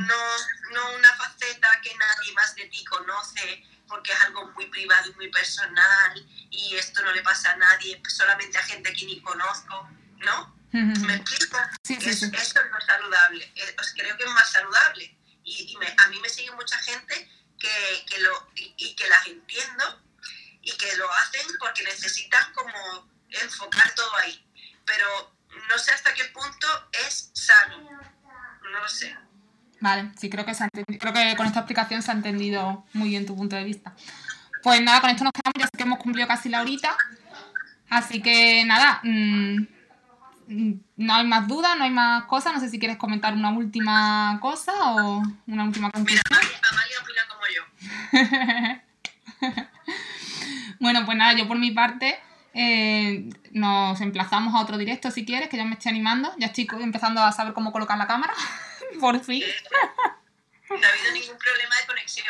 Speaker 4: no, no una faceta que nadie más de ti conoce porque es algo muy privado y muy personal y esto no le pasa a nadie, solamente a gente que ni conozco, ¿no? ¿Me explico?
Speaker 2: Sí, sí,
Speaker 4: Es-
Speaker 2: sí.
Speaker 4: Esto es más saludable, pues creo que es más saludable. Y, y me- a mí me sigue mucha gente que, que lo, y, y que las entiendo y que lo hacen porque necesitan como enfocar todo ahí. Pero no sé hasta qué punto es sano. No lo sé.
Speaker 2: Vale, sí, creo que, se ha creo que con esta explicación se ha entendido muy bien tu punto de vista. Pues nada, con esto nos quedamos, ya sé que hemos cumplido casi la horita. Así que nada, mm, mm, no hay más dudas, no hay más cosas. No sé si quieres comentar una última cosa o una última
Speaker 4: Mira,
Speaker 2: conclusión.
Speaker 4: Amalia, Amalia opina como yo.
Speaker 2: Bueno, pues nada, yo por mi parte eh, nos emplazamos a otro directo si quieres, que ya me estoy animando. Ya estoy empezando a saber cómo colocar la cámara, por fin.
Speaker 4: No ha habido ningún problema de conexión.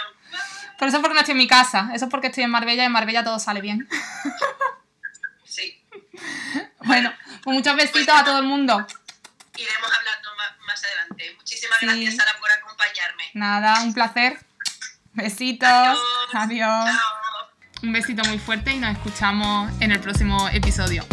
Speaker 2: Pero eso es porque no estoy en mi casa, eso es porque estoy en Marbella y en Marbella todo sale bien.
Speaker 4: Sí.
Speaker 2: Bueno, pues muchos besitos a todo el mundo.
Speaker 4: Iremos hablando más, más adelante. Muchísimas
Speaker 2: Sí.
Speaker 4: gracias, Sara, por acompañarme.
Speaker 2: Nada, un placer. Besitos.
Speaker 4: Adiós.
Speaker 2: Adiós.
Speaker 4: Chao.
Speaker 2: Un besito muy fuerte y nos escuchamos en el próximo episodio.